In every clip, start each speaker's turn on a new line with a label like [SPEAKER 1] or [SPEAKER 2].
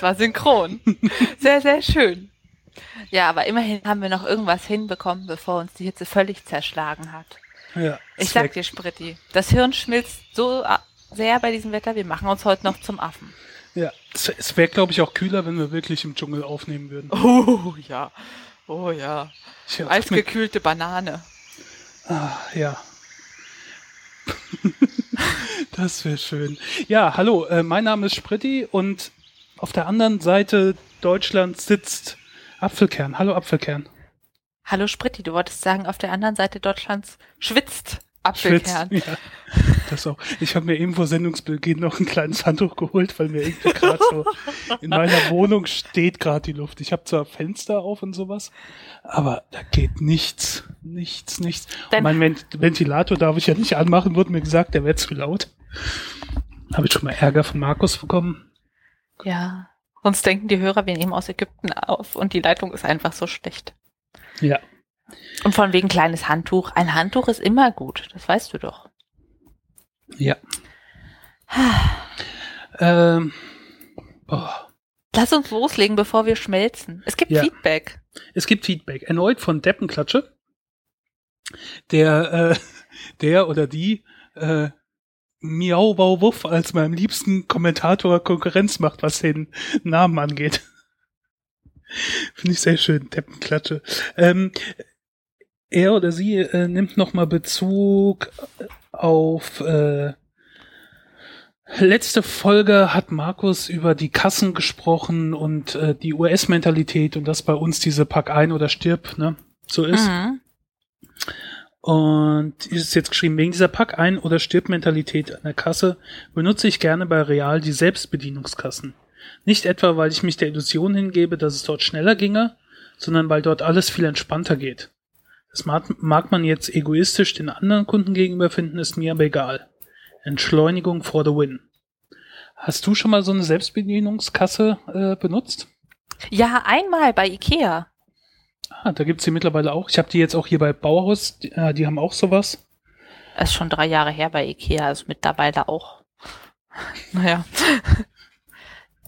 [SPEAKER 1] Das war synchron. Sehr, sehr schön. Ja, aber immerhin haben wir noch irgendwas hinbekommen, bevor uns die Hitze völlig zerschlagen hat.
[SPEAKER 2] Ja,
[SPEAKER 1] Ich sag dir, Spritti, das Hirn schmilzt so a- sehr bei diesem Wetter, wir machen uns heute noch zum Affen.
[SPEAKER 2] Ja, es, wäre, glaube ich, auch kühler, wenn wir wirklich im Dschungel aufnehmen würden.
[SPEAKER 1] Oh ja, oh ja.
[SPEAKER 2] Mit,
[SPEAKER 1] Eisgekühlte Banane.
[SPEAKER 2] ah, ja. das wäre schön. Ja, hallo, äh, mein Name ist Spritti und auf der anderen Seite Deutschlands sitzt Apfelkern. Hallo Apfelkern.
[SPEAKER 1] Hallo Spritti, du wolltest sagen, auf der anderen Seite Deutschlands schwitzt Apfelkern.
[SPEAKER 2] Schwitzt. Ja, das auch. Ich habe mir eben vor Sendungsbeginn noch ein kleines Handtuch geholt, weil mir irgendwie gerade so in meiner Wohnung steht gerade die Luft. Ich habe zwar Fenster auf und sowas, aber da geht nichts, nichts, nichts.
[SPEAKER 1] Dein-
[SPEAKER 2] mein Vent Ventilator darf ich ja nicht anmachen, wurde mir gesagt, der wäre zu laut. Habe ich schon mal Ärger von Markus bekommen.
[SPEAKER 1] Ja. Sonst denken die Hörer, wir nehmen aus Ägypten auf und die Leitung ist einfach so schlecht.
[SPEAKER 2] Ja.
[SPEAKER 1] Und von wegen kleines Handtuch. Ein Handtuch ist immer gut, das weißt du doch.
[SPEAKER 2] Ja. ähm, oh.
[SPEAKER 1] Lass uns loslegen, bevor wir schmelzen. Es gibt
[SPEAKER 2] Ja.
[SPEAKER 1] Feedback.
[SPEAKER 2] Es gibt Feedback. Erneut von Deppenklatsche. Der, äh, der oder die, äh, Miau Wow Wuff als meinem liebsten Kommentator Konkurrenz macht, was den Namen angeht. Finde ich sehr schön, Deppenklatsche. Ähm, er oder sie äh, nimmt nochmal Bezug auf äh, letzte Folge hat Markus über die Kassen gesprochen und äh, die US-Mentalität und dass bei uns diese Pack ein oder stirb, ne, so ist.
[SPEAKER 1] Mhm.
[SPEAKER 2] Und ist jetzt geschrieben, wegen dieser Pack ein oder stirb Mentalität an der Kasse benutze ich gerne bei Real die Selbstbedienungskassen. Nicht etwa, weil ich mich der Illusion hingebe, dass es dort schneller ginge, sondern weil dort alles viel entspannter geht. Das mag, mag man jetzt egoistisch den anderen Kunden gegenüber finden, ist mir aber egal. Entschleunigung for the win. Hast du schon mal so eine Selbstbedienungskasse äh, benutzt?
[SPEAKER 1] Ja, einmal bei Ikea.
[SPEAKER 2] Ah, da gibt's die mittlerweile auch. Ich habe die jetzt auch hier bei Bauhaus, die, äh, die haben auch sowas.
[SPEAKER 1] Das ist schon drei Jahre her bei Ikea, also mittlerweile auch. Naja.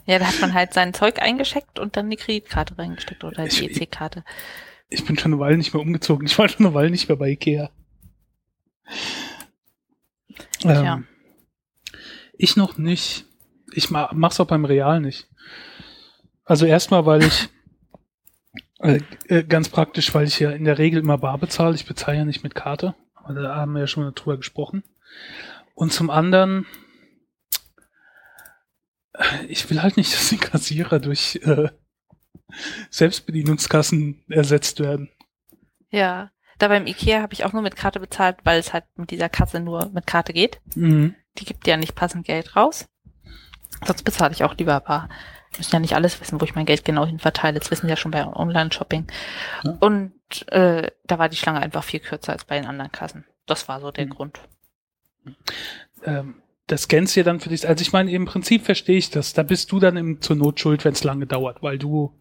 [SPEAKER 1] Ja, da hat man halt sein Zeug eingesteckt und dann die Kreditkarte reingesteckt oder die EC-Karte.
[SPEAKER 2] Ich bin schon eine Weile nicht mehr umgezogen. Ich war schon eine Weile nicht mehr bei Ikea.
[SPEAKER 1] Tja.
[SPEAKER 2] Ähm, ich noch nicht. Ich ma mach's auch beim Real nicht. Also erstmal, weil ich äh, äh, ganz praktisch, weil ich ja in der Regel immer bar bezahle. Ich bezahle ja nicht mit Karte. Aber da haben wir ja schon mal drüber gesprochen. Und zum anderen, äh, ich will halt nicht, dass die Kassierer durch äh, Selbstbedienungskassen ersetzt werden.
[SPEAKER 1] Ja. Da beim Ikea habe ich auch nur mit Karte bezahlt, weil es halt mit dieser Kasse nur mit Karte geht.
[SPEAKER 2] Mhm.
[SPEAKER 1] Die gibt ja nicht passend Geld raus. Sonst bezahle ich auch lieber bar. Müssen ja nicht alles wissen, wo ich mein Geld genau hin verteile. Das wissen sie ja schon bei Online-Shopping.
[SPEAKER 2] Ja.
[SPEAKER 1] Und äh, da war die Schlange einfach viel kürzer als bei den anderen Kassen. Das war so der
[SPEAKER 2] Mhm.
[SPEAKER 1] Grund.
[SPEAKER 2] ähm, das scannst du dann für dich. Also ich meine, im Prinzip verstehe ich das. Da bist du dann im, zur Not schuld, wenn es lange dauert, weil du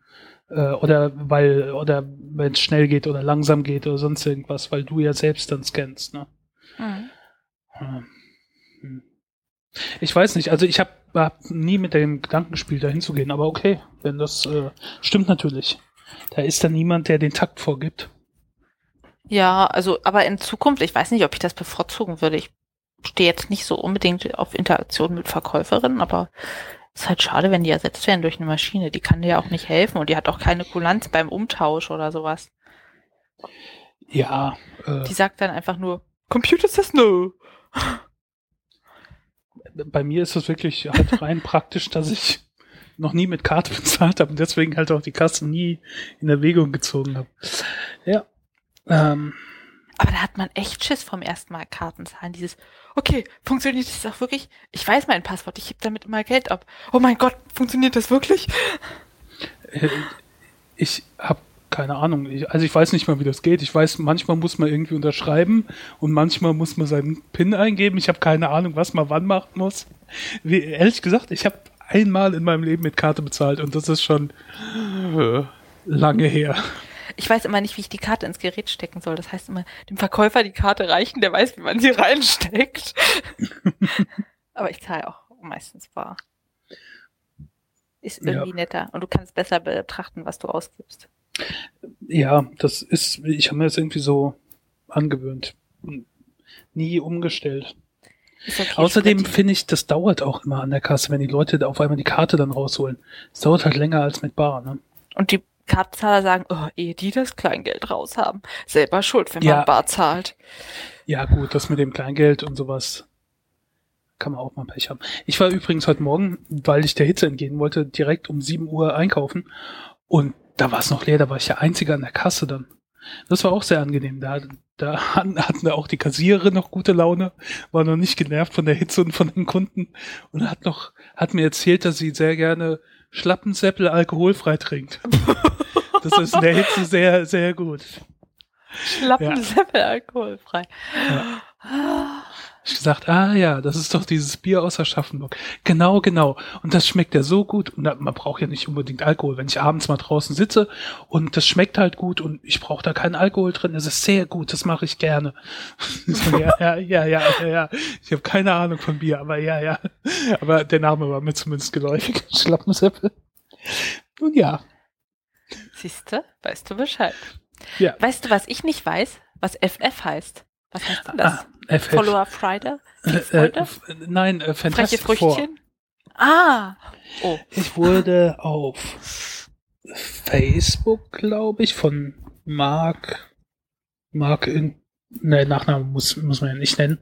[SPEAKER 2] äh, oder weil oder wenn es schnell geht oder langsam geht oder sonst irgendwas, weil du ja selbst dann scannst. Ne?
[SPEAKER 1] Mhm.
[SPEAKER 2] Hm. Hm. Ich weiß nicht. Also ich habe hab nie mit dem Gedanken gespielt, da hinzugehen. Aber okay, wenn das äh, stimmt natürlich. Da ist dann niemand, der den Takt vorgibt.
[SPEAKER 1] Ja, also, aber in Zukunft, ich weiß nicht, ob ich das bevorzugen würde. Ich stehe jetzt nicht so unbedingt auf Interaktion mit Verkäuferinnen, aber es ist halt schade, wenn die ersetzt werden durch eine Maschine. Die kann dir ja auch nicht helfen und die hat auch keine Kulanz beim Umtausch oder sowas.
[SPEAKER 2] Ja. Äh,
[SPEAKER 1] Die sagt dann einfach nur, Computer says no.
[SPEAKER 2] Bei mir ist es wirklich halt rein praktisch, dass ich noch nie mit Karte bezahlt habe und deswegen halt auch die Kasse nie in Erwägung gezogen habe. Ja. Ähm,
[SPEAKER 1] Aber da hat man echt Schiss vom ersten Mal Karten zahlen. Dieses, okay, funktioniert das auch wirklich? Ich weiß mein Passwort, ich heb damit immer Geld ab. Oh mein Gott, funktioniert das wirklich?
[SPEAKER 2] äh, ich habe keine Ahnung. Ich, also ich weiß nicht mal, wie das geht. Ich weiß, manchmal muss man irgendwie unterschreiben und manchmal muss man seinen PIN eingeben. Ich habe keine Ahnung, was man wann machen muss. Wie, ehrlich gesagt, ich habe einmal in meinem Leben mit Karte bezahlt und das ist schon äh, lange her.
[SPEAKER 1] Ich weiß immer nicht, wie ich die Karte ins Gerät stecken soll. Das heißt immer, dem Verkäufer die Karte reichen, der weiß, wie man sie reinsteckt. Aber ich zahle auch meistens bar. ist irgendwie ja. netter und du kannst besser betrachten, was du ausgibst.
[SPEAKER 2] Ja, das ist, ich habe mir das irgendwie so angewöhnt. Nie umgestellt. Okay, Außerdem finde ich, das dauert auch immer an der Kasse, wenn die Leute auf einmal die Karte dann rausholen. Es dauert halt länger als mit Bar, ne?
[SPEAKER 1] Und die Kartenzahler sagen, oh, ehe die das Kleingeld raus haben. Selber schuld, wenn ja. man bar zahlt.
[SPEAKER 2] Ja, gut, das mit dem Kleingeld und sowas kann man auch mal Pech haben. Ich war übrigens heute Morgen, weil ich der Hitze entgehen wollte, direkt um 7 Uhr einkaufen und da war es noch leer, da war ich der Einzige an der Kasse dann. Das war auch sehr angenehm. Da, da hatten, hatten auch die Kassiererin noch gute Laune, war noch nicht genervt von der Hitze und von den Kunden und hat noch, hat mir erzählt, dass sie sehr gerne Schlappensäppel alkoholfrei trinkt. das ist in der Hitze sehr, sehr gut.
[SPEAKER 1] Schlappensäppel ja. alkoholfrei.
[SPEAKER 2] Ja ich gesagt, ah ja, das ist doch dieses Bier aus Aschaffenburg. Genau, genau. Und das schmeckt ja so gut. Und man braucht ja nicht unbedingt Alkohol. Wenn ich abends mal draußen sitze und das schmeckt halt gut und ich brauche da keinen Alkohol drin, das ist sehr gut, das mache ich gerne. ja, ja, ja, ja, ja, ja. Ich habe keine Ahnung von Bier, aber ja, ja. Aber der Name war mir zumindest geläufig. Schlappenseppel. Nun ja.
[SPEAKER 1] Siehste, weißt du Bescheid. Ja. Weißt du, was ich nicht weiß? Was FF heißt? Was heißt denn das? Ah, FF. Follower Friday?
[SPEAKER 2] Äh, äh, nein, äh, Fantastic Freche Früchtchen?
[SPEAKER 1] Ah! Oh.
[SPEAKER 2] Ich wurde auf Facebook, glaube ich, von Mark, Mark in, ne, Nachnamen muss, muss man ja nicht nennen.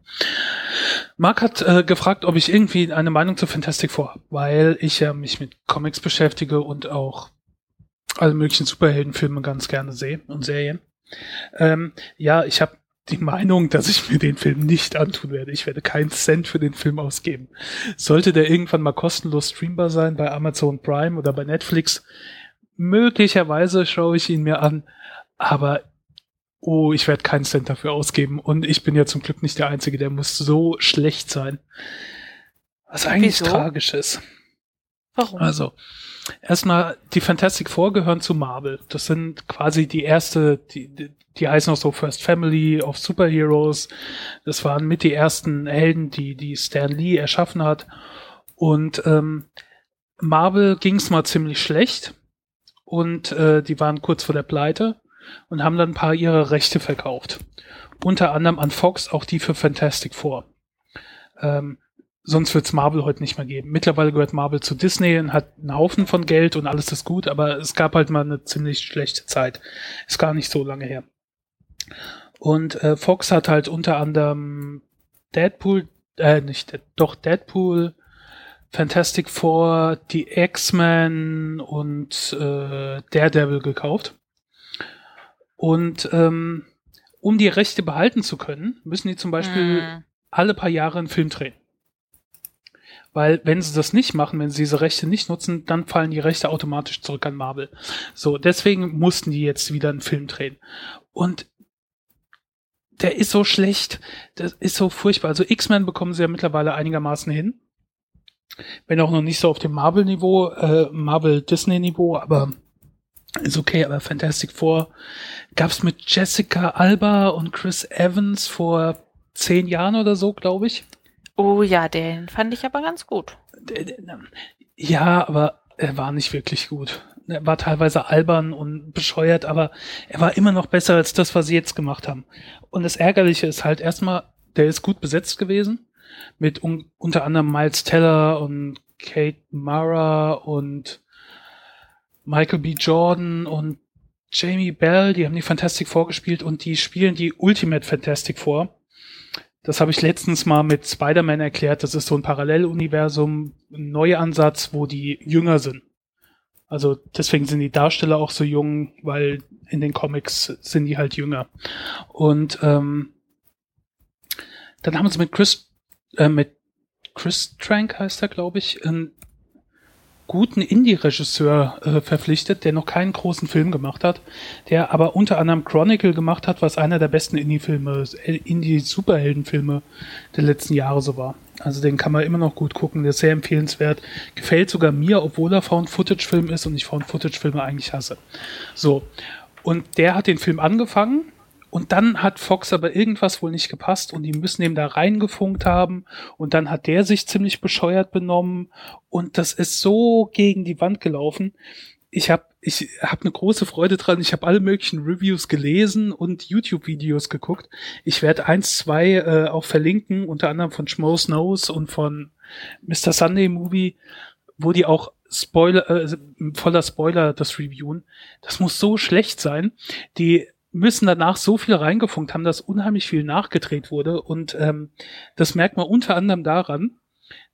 [SPEAKER 2] Mark hat äh, gefragt, ob ich irgendwie eine Meinung zu Fantastic Four habe, weil ich ja mich mit Comics beschäftige und auch alle möglichen Superheldenfilme ganz gerne sehe und Serien. Ähm, ja, ich habe die Meinung, dass ich mir den Film nicht antun werde. Ich werde keinen Cent für den Film ausgeben. Sollte der irgendwann mal kostenlos streambar sein bei Amazon Prime oder bei Netflix, möglicherweise schaue ich ihn mir an, aber oh, ich werde keinen Cent dafür ausgeben und ich bin ja zum Glück nicht der Einzige, der muss so schlecht sein. Was eigentlich Wieso? tragisch ist.
[SPEAKER 1] Warum?
[SPEAKER 2] Also, erstmal, die Fantastic Four gehören zu Marvel. Das sind quasi die erste, die, die, die heißen auch so First Family of Superheroes. Das waren mit die ersten Helden, die, die Stan Lee erschaffen hat. Und ähm, Marvel ging's mal ziemlich schlecht. Und äh, die waren kurz vor der Pleite und haben dann ein paar ihrer Rechte verkauft. Unter anderem an Fox, auch die für Fantastic Four. Ähm, sonst wird's Marvel heute nicht mehr geben. Mittlerweile gehört Marvel zu Disney und hat einen Haufen von Geld und alles ist gut, aber es gab halt mal eine ziemlich schlechte Zeit. Ist gar nicht so lange her. Und äh, Fox hat halt unter anderem Deadpool, äh, nicht, doch Deadpool, Fantastic Four, die X-Men und äh, Daredevil gekauft. Und ähm, um die Rechte behalten zu können, müssen die zum Beispiel mm. alle paar Jahre einen Film drehen. Weil wenn sie das nicht machen, wenn sie diese Rechte nicht nutzen, dann fallen die Rechte automatisch zurück an Marvel. So, deswegen mussten die jetzt wieder einen Film drehen. Und der ist so schlecht, das ist so furchtbar. Also X-Men bekommen sie ja mittlerweile einigermaßen hin. Wenn auch noch nicht so auf dem Marvel-Niveau, äh, Marvel-Disney-Niveau, aber ist okay, aber Fantastic Four gab's mit Jessica Alba und Chris Evans vor zehn Jahren oder so, glaube ich.
[SPEAKER 1] Oh ja, den fand ich aber ganz gut.
[SPEAKER 2] Ja, aber er war nicht wirklich gut. Er war teilweise albern und bescheuert, aber er war immer noch besser als das, was sie jetzt gemacht haben. Und das Ärgerliche ist halt erstmal, der ist gut besetzt gewesen. Mit un unter anderem Miles Teller und Kate Mara und Michael B. Jordan und Jamie Bell, die haben die Fantastic Four gespielt und die spielen die Ultimate Fantastic Four. Das habe ich letztens mal mit Spider-Man erklärt. Das ist so ein Paralleluniversum, ein Neuansatz, wo die jünger sind. Also deswegen sind die Darsteller auch so jung, weil in den Comics sind die halt jünger. Und ähm, dann haben sie mit Chris, äh, mit Chris Trank heißt er, glaube ich, einen guten Indie-Regisseur äh, verpflichtet, der noch keinen großen Film gemacht hat, der aber unter anderem Chronicle gemacht hat, was einer der besten Indie-Filme, äh, Indie-Superheldenfilme der letzten Jahre so war. Also den kann man immer noch gut gucken, der ist sehr empfehlenswert. Gefällt sogar mir, obwohl er Found-Footage-Film ist und ich Found-Footage-Filme eigentlich hasse. So. Und der hat den Film angefangen Und dann hat Fox aber irgendwas wohl nicht gepasst und die müssen ihm da reingefunkt haben und dann hat der sich ziemlich bescheuert benommen und das ist so gegen die Wand gelaufen. Ich habe ich hab eine große Freude dran. Ich habe alle möglichen Reviews gelesen und YouTube-Videos geguckt. Ich werde eins, zwei äh, auch verlinken, unter anderem von Schmo Snows und von Mr. Sunday Movie, wo die auch Spoiler, äh, voller Spoiler das reviewen. Das muss so schlecht sein. Die müssen danach so viel reingefunkt haben, dass unheimlich viel nachgedreht wurde. Und ähm, das merkt man unter anderem daran,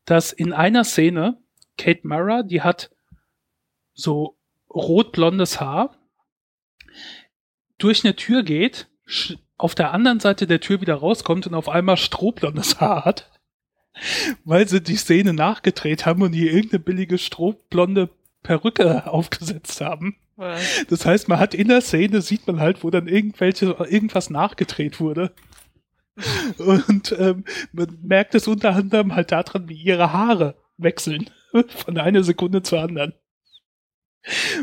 [SPEAKER 2] dass in einer Szene Kate Mara, die hat so rot-blondes Haar, durch eine Tür geht, auf der anderen Seite der Tür wieder rauskommt und auf einmal strohblondes Haar hat weil sie die Szene nachgedreht haben und hier irgendeine billige strohblonde Perücke aufgesetzt haben. Was? Das heißt, man hat in der Szene, sieht man halt, wo dann irgendwelche, irgendwas nachgedreht wurde. Und ähm, man merkt es unter anderem halt daran, wie ihre Haare wechseln. Von einer Sekunde zur anderen.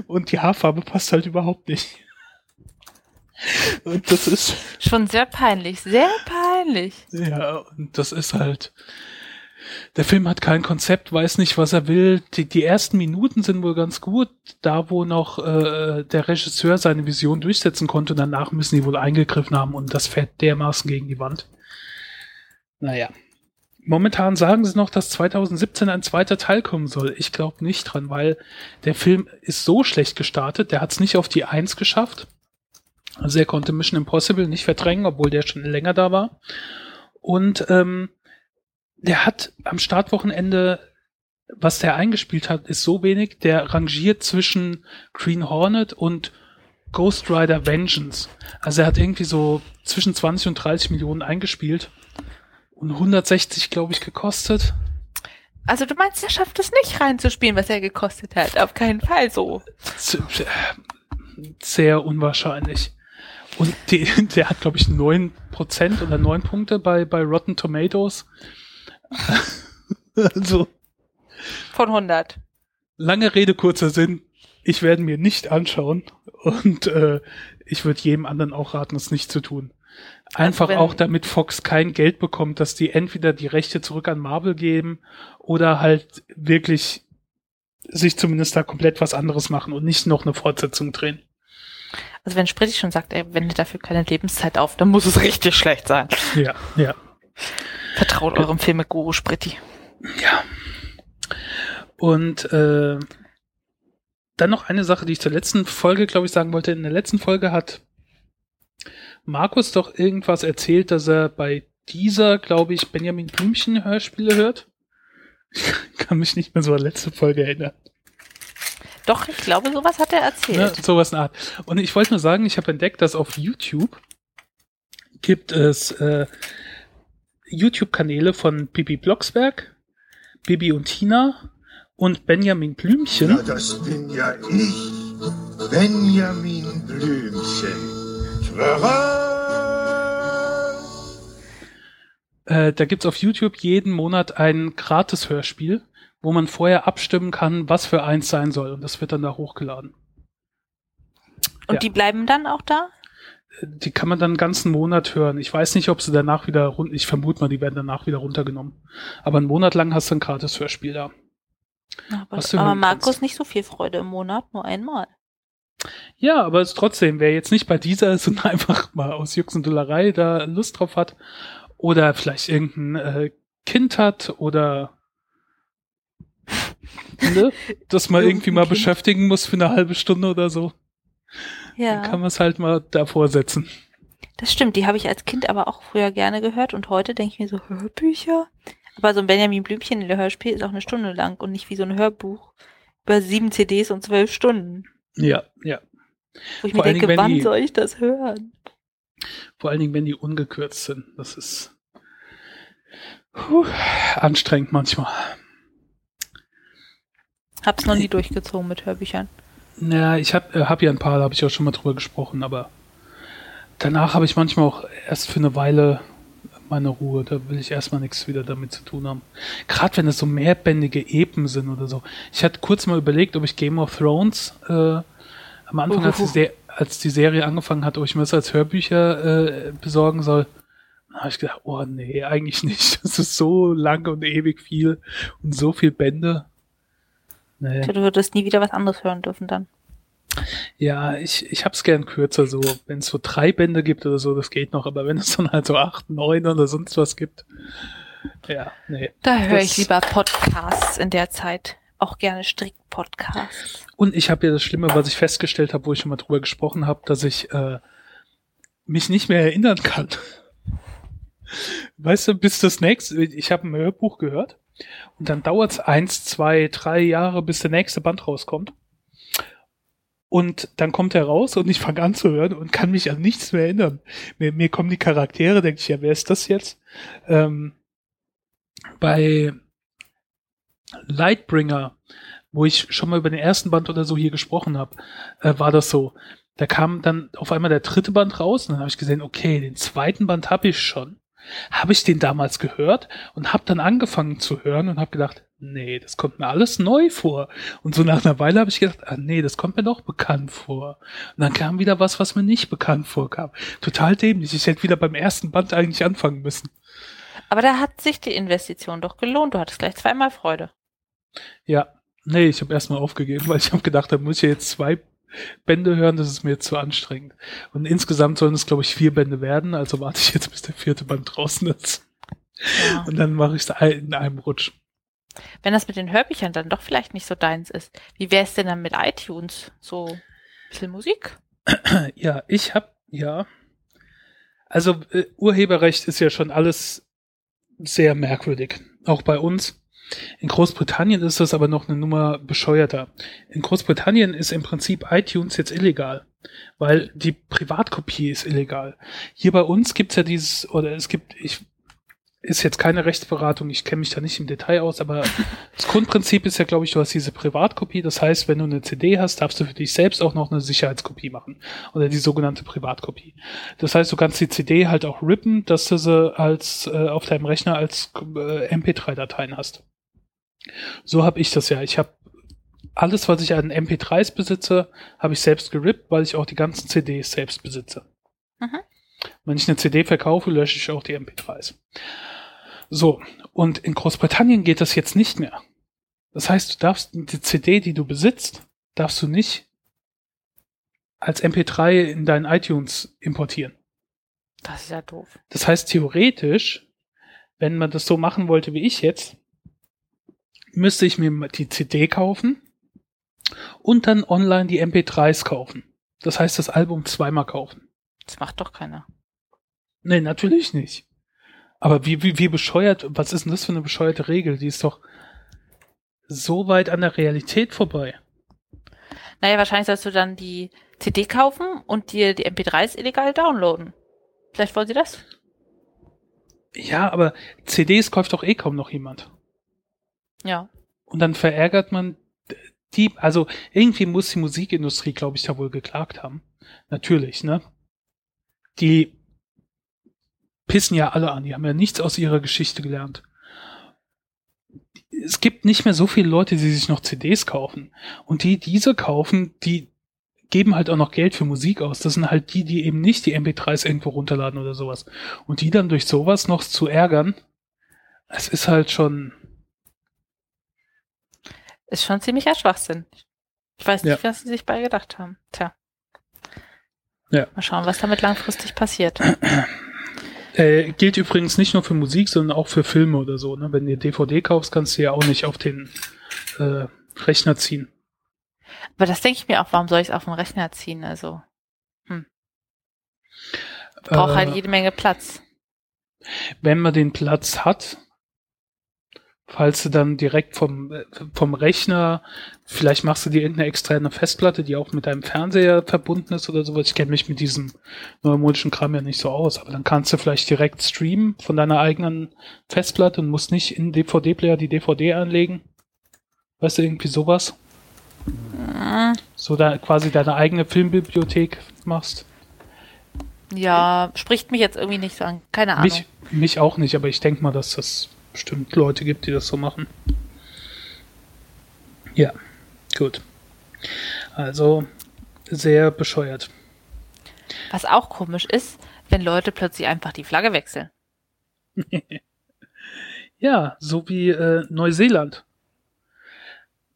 [SPEAKER 2] Und die Haarfarbe passt halt überhaupt nicht. Und das ist.
[SPEAKER 1] Schon sehr peinlich, sehr peinlich.
[SPEAKER 2] Ja, und das ist halt der Film hat kein Konzept, weiß nicht, was er will. Die, die ersten Minuten sind wohl ganz gut, da wo noch äh, der Regisseur seine Vision durchsetzen konnte. Danach müssen die wohl eingegriffen haben und das fährt dermaßen gegen die Wand. Naja. Momentan sagen sie noch, dass 2017 ein zweiter Teil kommen soll. Ich glaube nicht dran, weil der Film ist so schlecht gestartet, der hat es nicht auf die Eins geschafft. Also er konnte Mission Impossible nicht verdrängen, obwohl der schon länger da war. Und ähm, der hat am Startwochenende, was der eingespielt hat, ist so wenig, der rangiert zwischen Green Hornet und Ghost Rider Vengeance. Also er hat irgendwie so zwischen 20 und 30 Millionen eingespielt und 160, glaube ich, gekostet.
[SPEAKER 1] Also du meinst, er schafft es nicht reinzuspielen, was er gekostet hat? Auf keinen Fall so.
[SPEAKER 2] Sehr unwahrscheinlich. Und die, der hat, glaube ich, 9% oder 9 Punkte bei, bei Rotten Tomatoes.
[SPEAKER 1] also. Von 100.
[SPEAKER 2] Lange Rede, kurzer Sinn. Ich werde mir nicht anschauen und äh, ich würde jedem anderen auch raten, es nicht zu tun. Einfach also auch, damit Fox kein Geld bekommt, dass die entweder die Rechte zurück an Marvel geben oder halt wirklich sich zumindest da komplett was anderes machen und nicht noch eine Fortsetzung drehen.
[SPEAKER 1] Also wenn Spritti schon sagt, ey, wende dafür keine Lebenszeit auf, dann muss es richtig schlecht sein.
[SPEAKER 2] Ja, ja.
[SPEAKER 1] Vertraut eurem Filmeguru Spritti.
[SPEAKER 2] Ja. Und äh, dann noch eine Sache, die ich zur letzten Folge, glaube ich, sagen wollte. In der letzten Folge hat Markus doch irgendwas erzählt, dass er bei dieser, glaube ich, Benjamin Blümchen Hörspiele hört. Ich kann mich nicht mehr so an letzte Folge erinnern.
[SPEAKER 1] Doch, ich glaube, sowas hat er erzählt. Ja,
[SPEAKER 2] sowas in Art. Und ich wollte nur sagen, ich habe entdeckt, dass auf YouTube gibt es äh, YouTube-Kanäle von Bibi Blocksberg, Bibi und Tina und Benjamin Blümchen.
[SPEAKER 3] Ja, das bin ja ich, Benjamin Blümchen.
[SPEAKER 2] Äh, da gibt's auf YouTube jeden Monat ein Gratis-Hörspiel, wo man vorher abstimmen kann, was für eins sein soll. Und das wird dann da hochgeladen.
[SPEAKER 1] Und ja. die bleiben dann auch da?
[SPEAKER 2] Die kann man dann einen ganzen Monat hören. Ich weiß nicht, ob sie danach wieder rund, ich vermute mal, die werden danach wieder runtergenommen. Aber einen Monat lang hast du ein gratis Hörspiel da.
[SPEAKER 1] Aber, aber Markus kannst. nicht so viel Freude im Monat, nur einmal.
[SPEAKER 2] Ja, aber es trotzdem, wer jetzt nicht bei dieser ist und einfach mal aus Jux und Dullerei da Lust drauf hat, oder vielleicht irgendein äh, Kind hat oder ne, das mal irgendwie mal beschäftigen muss für eine halbe Stunde oder so. Ja. Dann kann man es halt mal davor setzen.
[SPEAKER 1] Das stimmt, die habe ich als Kind aber auch früher gerne gehört und heute denke ich mir so, Hörbücher? Aber so ein Benjamin Blümchen in der Hörspiel ist auch eine Stunde lang und nicht wie so ein Hörbuch über sieben CDs und zwölf Stunden.
[SPEAKER 2] Ja, ja.
[SPEAKER 1] Wo ich vor mir denke, Dingen, wann die, soll ich das hören?
[SPEAKER 2] Vor allen Dingen, wenn die ungekürzt sind. Das ist puh, anstrengend manchmal.
[SPEAKER 1] Hab's noch nie durchgezogen mit Hörbüchern.
[SPEAKER 2] Ja, ich habe äh, hab ja ein paar, da habe ich auch schon mal drüber gesprochen, aber danach habe ich manchmal auch erst für eine Weile meine Ruhe. Da will ich erstmal nichts wieder damit zu tun haben. Gerade wenn es so mehrbändige Epen sind oder so. Ich hatte kurz mal überlegt, ob ich Game of Thrones äh, am Anfang, als die, als die Serie angefangen hat, ob ich mir das als Hörbücher äh, besorgen soll, habe ich gedacht, oh nee, eigentlich nicht. Das ist so lang und ewig viel und so viel Bände.
[SPEAKER 1] Nee. Du würdest nie wieder was anderes hören dürfen dann.
[SPEAKER 2] Ja, ich, ich hab's gern kürzer, so, wenn es so drei Bände gibt oder so, das geht noch, aber wenn es dann halt so acht, neun oder sonst was gibt, ja, nee.
[SPEAKER 1] Da höre ich lieber Podcasts in der Zeit. Auch gerne Strick-Podcasts.
[SPEAKER 2] Und ich habe ja das Schlimme, was ich festgestellt habe, wo ich schon mal drüber gesprochen habe, dass ich äh, mich nicht mehr erinnern kann. Weißt du, bis das nächste, ich habe ein Hörbuch gehört und dann dauert es eins, zwei, drei Jahre, bis der nächste Band rauskommt. Und dann kommt er raus und ich fange an zu hören und kann mich an nichts mehr erinnern. Mir, mir kommen die Charaktere, denke ich, ja, wer ist das jetzt? Ähm, bei Lightbringer, wo ich schon mal über den ersten Band oder so hier gesprochen habe, äh, war das so. Da kam dann auf einmal der dritte Band raus und dann habe ich gesehen, okay, den zweiten Band habe ich schon. Habe ich den damals gehört und habe dann angefangen zu hören und habe gedacht, nee, das kommt mir alles neu vor. Und so nach einer Weile habe ich gedacht, ah nee, das kommt mir doch bekannt vor. Und dann kam wieder was, was mir nicht bekannt vorkam. Total dämlich. Ich hätte wieder beim ersten Band eigentlich anfangen müssen.
[SPEAKER 1] Aber da hat sich die Investition doch gelohnt. Du hattest gleich zweimal Freude.
[SPEAKER 2] Ja, nee, ich habe erstmal aufgegeben, weil ich habe gedacht, da muss ich jetzt zwei Bände hören, das ist mir jetzt zu anstrengend. Und insgesamt sollen es, glaube ich, vier Bände werden, also warte ich jetzt, bis der vierte Band draußen ist. Ja. Und dann mache ich es in einem Rutsch.
[SPEAKER 1] Wenn das mit den Hörbüchern dann doch vielleicht nicht so deins ist, wie wäre es denn dann mit iTunes? So ein bisschen Musik?
[SPEAKER 2] Ja, ich habe, ja. Also äh, Urheberrecht ist ja schon alles sehr merkwürdig. Auch bei uns. In Großbritannien ist das aber noch eine Nummer bescheuerter. In Großbritannien ist im Prinzip iTunes jetzt illegal, weil die Privatkopie ist illegal. Hier bei uns gibt's ja dieses, oder es gibt, ich ist jetzt keine Rechtsberatung, ich kenne mich da nicht im Detail aus, aber das Grundprinzip ist ja, glaube ich, du hast diese Privatkopie. Das heißt, wenn du eine CD hast, darfst du für dich selbst auch noch eine Sicherheitskopie machen. Oder die sogenannte Privatkopie. Das heißt, du kannst die CD halt auch rippen, dass du sie als äh, auf deinem Rechner als äh, MP3-Dateien hast. So habe ich das ja. Ich habe alles, was ich an MP3s besitze, habe ich selbst gerippt, weil ich auch die ganzen CDs selbst besitze. Mhm. Wenn ich eine CD verkaufe, lösche ich auch die MP3s. So, und in Großbritannien geht das jetzt nicht mehr. Das heißt, du darfst die CD, die du besitzt, darfst du nicht als MP3 in deinen iTunes importieren.
[SPEAKER 1] Das ist ja doof.
[SPEAKER 2] Das heißt, theoretisch, wenn man das so machen wollte wie ich jetzt, müsste ich mir die CD kaufen und dann online die MP3s kaufen. Das heißt, das Album zweimal kaufen.
[SPEAKER 1] Das macht doch keiner.
[SPEAKER 2] Nee, natürlich nicht. Aber wie, wie, wie bescheuert, was ist denn das für eine bescheuerte Regel? Die ist doch so weit an der Realität vorbei.
[SPEAKER 1] Naja, wahrscheinlich sollst du dann die CD kaufen und dir die MP3s illegal downloaden. Vielleicht wollen sie das?
[SPEAKER 2] Ja, aber CDs kauft doch eh kaum noch jemand.
[SPEAKER 1] Ja.
[SPEAKER 2] Und dann verärgert man die, also irgendwie muss die Musikindustrie, glaube ich, da wohl geklagt haben. Natürlich, ne? Die pissen ja alle an. Die haben ja nichts aus ihrer Geschichte gelernt. Es gibt nicht mehr so viele Leute, die sich noch CDs kaufen. Und die diese kaufen, die geben halt auch noch Geld für Musik aus. Das sind halt die, die eben nicht die MP3s irgendwo runterladen oder sowas. Und die dann durch sowas noch zu ärgern, es ist halt schon.
[SPEAKER 1] Ist schon ziemlicher Schwachsinn. Ich weiß nicht, ja. was sie sich bei gedacht haben. Tja. Ja. Mal schauen, was damit langfristig passiert.
[SPEAKER 2] Äh, gilt übrigens nicht nur für Musik, sondern auch für Filme oder so. Ne? Wenn du DVD kaufst, kannst du ja auch nicht auf den äh, Rechner ziehen.
[SPEAKER 1] Aber das denke ich mir auch, warum soll ich es auf den Rechner ziehen? Also, hm. Braucht halt äh, halt jede Menge Platz.
[SPEAKER 2] Wenn man den Platz hat, falls du dann direkt vom, vom Rechner, vielleicht machst du dir irgendeine externe Festplatte, die auch mit deinem Fernseher verbunden ist oder sowas. Ich kenne mich mit diesem neumodischen Kram ja nicht so aus, aber dann kannst du vielleicht direkt streamen von deiner eigenen Festplatte und musst nicht in DVD-Player die DVD anlegen. Weißt du, irgendwie sowas? So da quasi deine eigene Filmbibliothek machst.
[SPEAKER 1] Ja, spricht mich jetzt irgendwie nicht so an. Keine Ahnung.
[SPEAKER 2] Mich, mich auch nicht, aber ich denke mal, dass das bestimmt Leute gibt, die das so machen. Ja, gut. Also sehr bescheuert.
[SPEAKER 1] Was auch komisch ist, wenn Leute plötzlich einfach die Flagge wechseln.
[SPEAKER 2] Ja, so wie äh, Neuseeland.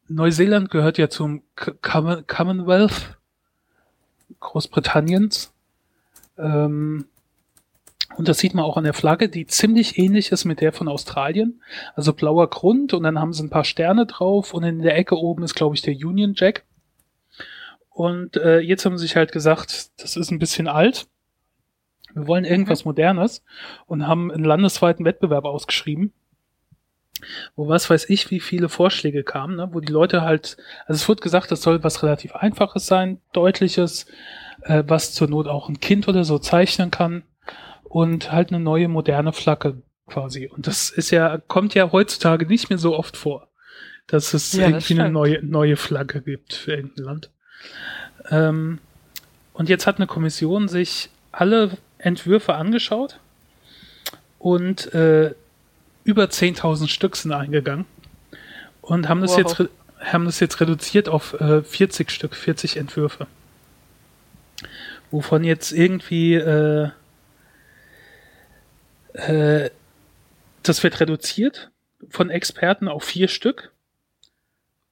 [SPEAKER 2] Neuseeland gehört ja zum Commonwealth Großbritanniens. Ähm, und das sieht man auch an der Flagge, die ziemlich ähnlich ist mit der von Australien. Also blauer Grund und dann haben sie ein paar Sterne drauf und in der Ecke oben ist, glaube ich, der Union Jack. Und äh, jetzt haben sie sich halt gesagt, das ist ein bisschen alt. Wir wollen irgendwas mhm. Modernes und haben einen landesweiten Wettbewerb ausgeschrieben. Wo was weiß ich, wie viele Vorschläge kamen, ne? wo die Leute halt, also es wurde gesagt, das soll was relativ Einfaches sein, Deutliches, äh, was zur Not auch ein Kind oder so zeichnen kann und halt eine neue moderne Flagge quasi. Und das ist ja, kommt ja heutzutage nicht mehr so oft vor, dass es ja, irgendwie eine neue, neue Flagge gibt für irgendein Land. Ähm, und jetzt hat eine Kommission sich alle Entwürfe angeschaut und äh, über 10.000 Stück sind eingegangen und haben das wow. jetzt haben das jetzt reduziert auf äh, 40 Stück, 40 Entwürfe. Wovon jetzt irgendwie äh, äh, das wird reduziert von Experten auf vier Stück.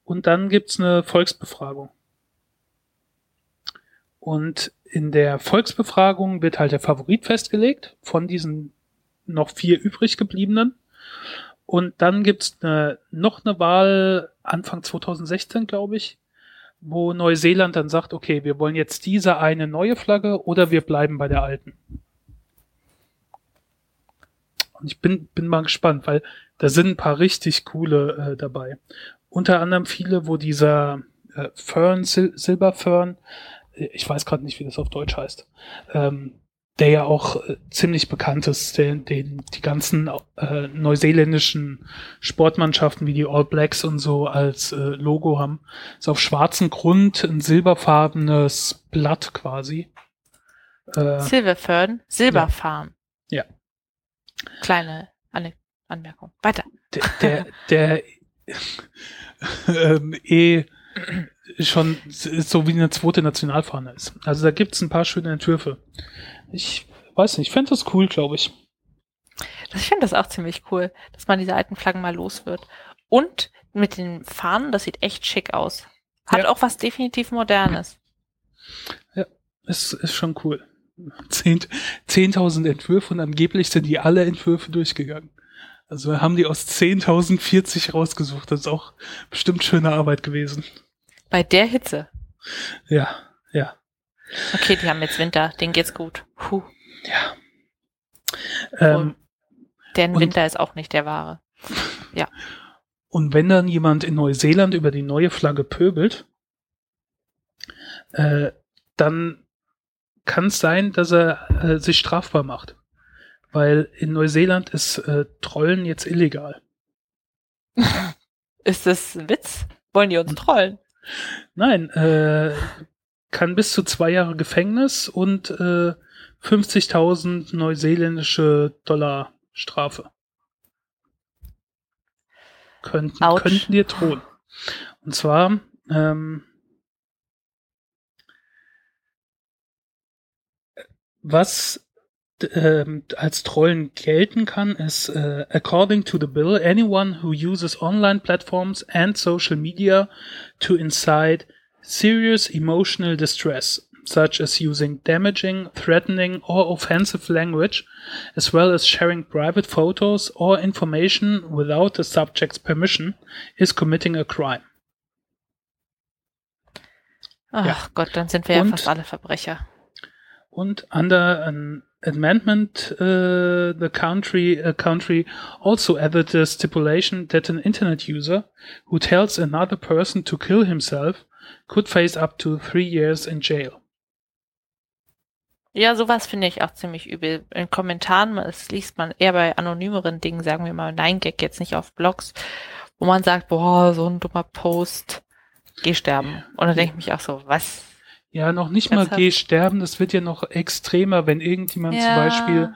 [SPEAKER 2] Und dann gibt's eine Volksbefragung. Und in der Volksbefragung wird halt der Favorit festgelegt von diesen noch vier übrig gebliebenen. Und dann gibt's eine, noch eine Wahl Anfang 2016, glaube ich, wo Neuseeland dann sagt, okay, wir wollen jetzt diese eine neue Flagge oder wir bleiben bei der alten. Und ich bin, bin mal gespannt, weil da sind ein paar richtig coole äh, dabei. Unter anderem viele, wo dieser äh, Fern, Sil Silberfern, äh, ich weiß gerade nicht, wie das auf Deutsch heißt, ähm, der ja auch äh, ziemlich bekannt ist, den, den die ganzen äh, neuseeländischen Sportmannschaften wie die All Blacks und so als äh, Logo haben. Ist auf schwarzem Grund ein silberfarbenes Blatt quasi.
[SPEAKER 1] Äh, Silverfern, Silberfarm.
[SPEAKER 2] Ja.
[SPEAKER 1] Kleine An Anmerkung. Weiter.
[SPEAKER 2] Der, der, der ähm, eh schon so wie eine zweite Nationalfahne ist. Also da gibt's ein paar schöne Entwürfe. Ich weiß nicht, ich fände das cool, glaube ich.
[SPEAKER 1] Ich finde das auch ziemlich cool, dass man diese alten Flaggen mal los wird. Und mit den Fahnen, das sieht echt schick aus. Hat ja. auch was definitiv Modernes.
[SPEAKER 2] Ja, ist, ist schon cool. 10.000 Entwürfe und angeblich sind die alle Entwürfe durchgegangen. Also haben die aus 10.000 40 rausgesucht. Das ist auch bestimmt schöne Arbeit gewesen.
[SPEAKER 1] Bei der Hitze.
[SPEAKER 2] Ja, ja.
[SPEAKER 1] Okay, die haben jetzt Winter, denen geht's gut. Puh.
[SPEAKER 2] Ja.
[SPEAKER 1] Ähm, Deren Winter ist auch nicht der wahre. Ja.
[SPEAKER 2] Und wenn dann jemand in Neuseeland über die neue Flagge pöbelt, äh, dann kann es sein, dass er äh, sich strafbar macht. Weil in Neuseeland ist äh, Trollen jetzt illegal.
[SPEAKER 1] ist das ein Witz? Wollen die uns trollen?
[SPEAKER 2] Nein, äh, kann bis zu zwei Jahre Gefängnis und äh, 50.000 neuseeländische Dollar Strafe. Könnten, könnten dir drohen. Und zwar, ähm, was ähm, als Trollen gelten kann, ist äh, according to the bill, anyone who uses online platforms and social media to incite serious emotional distress, such as using damaging, threatening, or offensive language, as well as sharing private photos or information without the subject's permission, is committing a crime.
[SPEAKER 1] Ach ja. Gott, dann sind wir und, ja fast alle Verbrecher.
[SPEAKER 2] Und under an amendment, uh, the country uh, country also added a stipulation that an internet user who tells another person to kill himself could face up to three years in jail.
[SPEAKER 1] Ja, sowas finde ich auch ziemlich übel. In Kommentaren, das liest man eher bei anonymeren Dingen, sagen wir mal Nein-Gag, jetzt nicht auf Blogs, wo man sagt, boah, so ein dummer Post, geh sterben. Und dann denke ich mich auch so, was?
[SPEAKER 2] Ja, noch nicht mal geh sterben, das wird ja noch extremer, wenn irgendjemand zum
[SPEAKER 1] Ja.
[SPEAKER 2] Beispiel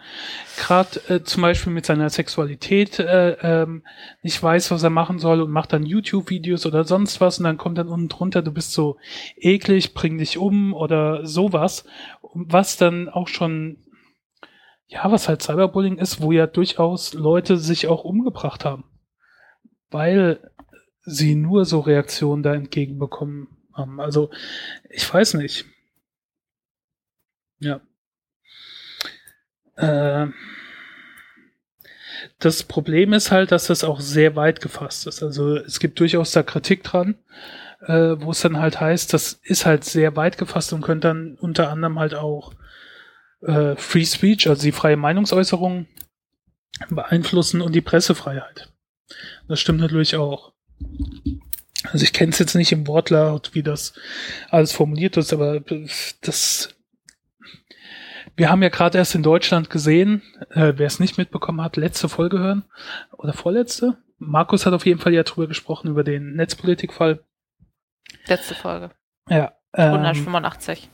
[SPEAKER 2] gerade äh, zum Beispiel mit seiner Sexualität äh, ähm, nicht weiß, was er machen soll und macht dann YouTube-Videos oder sonst was und dann kommt dann unten drunter, du bist so eklig, bring dich um oder sowas, was dann auch schon ja, was halt Cyberbullying ist, wo ja durchaus Leute sich auch umgebracht haben, weil sie nur so Reaktionen da entgegenbekommen haben. Also ich weiß nicht. Ja. Äh, das Problem ist halt, dass das auch sehr weit gefasst ist. Also es gibt durchaus da Kritik dran, äh, wo es dann halt heißt, das ist halt sehr weit gefasst und könnte dann unter anderem halt auch äh, Free Speech, also die freie Meinungsäußerung beeinflussen und die Pressefreiheit. Das stimmt natürlich auch. Also ich kenne es jetzt nicht im Wortlaut, wie das alles formuliert ist, aber das wir haben ja gerade erst in Deutschland gesehen, äh, wer es nicht mitbekommen hat, letzte Folge hören oder vorletzte. Markus hat auf jeden Fall ja drüber gesprochen über den Netzpolitikfall.
[SPEAKER 1] Letzte Folge.
[SPEAKER 2] Ja, ähm,
[SPEAKER 1] 185.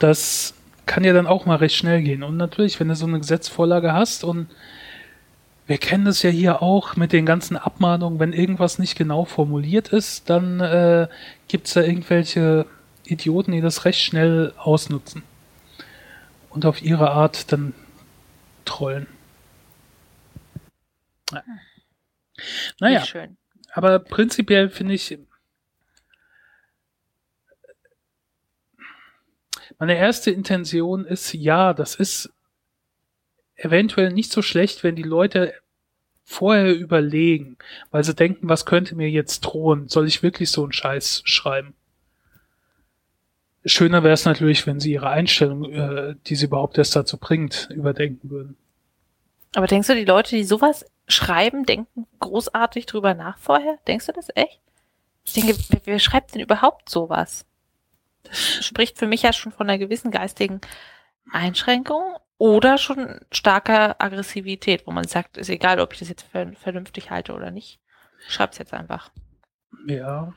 [SPEAKER 2] das kann ja dann auch mal recht schnell gehen. Und natürlich, wenn du so eine Gesetzvorlage hast und wir kennen das ja hier auch mit den ganzen Abmahnungen, wenn irgendwas nicht genau formuliert ist, dann äh, gibt es da irgendwelche Idioten, die das recht schnell ausnutzen und auf ihre Art dann trollen. Ja. Naja, aber prinzipiell finde ich, meine erste Intention ist, ja, das ist eventuell nicht so schlecht, wenn die Leute vorher überlegen, weil sie denken, was könnte mir jetzt drohen? Soll ich wirklich so einen Scheiß schreiben? Schöner wäre es natürlich, wenn sie ihre Einstellung, äh, die sie überhaupt erst dazu bringt, überdenken würden.
[SPEAKER 1] Aber denkst du, die Leute, die sowas schreiben, denken großartig drüber nach vorher? Denkst du das echt? Ich denke, wer, schreibt denn überhaupt sowas? Das spricht für mich ja schon von einer gewissen geistigen Einschränkung oder schon starker Aggressivität, wo man sagt, ist egal, ob ich das jetzt vernünftig halte oder nicht. Schreib's jetzt einfach.
[SPEAKER 2] Ja.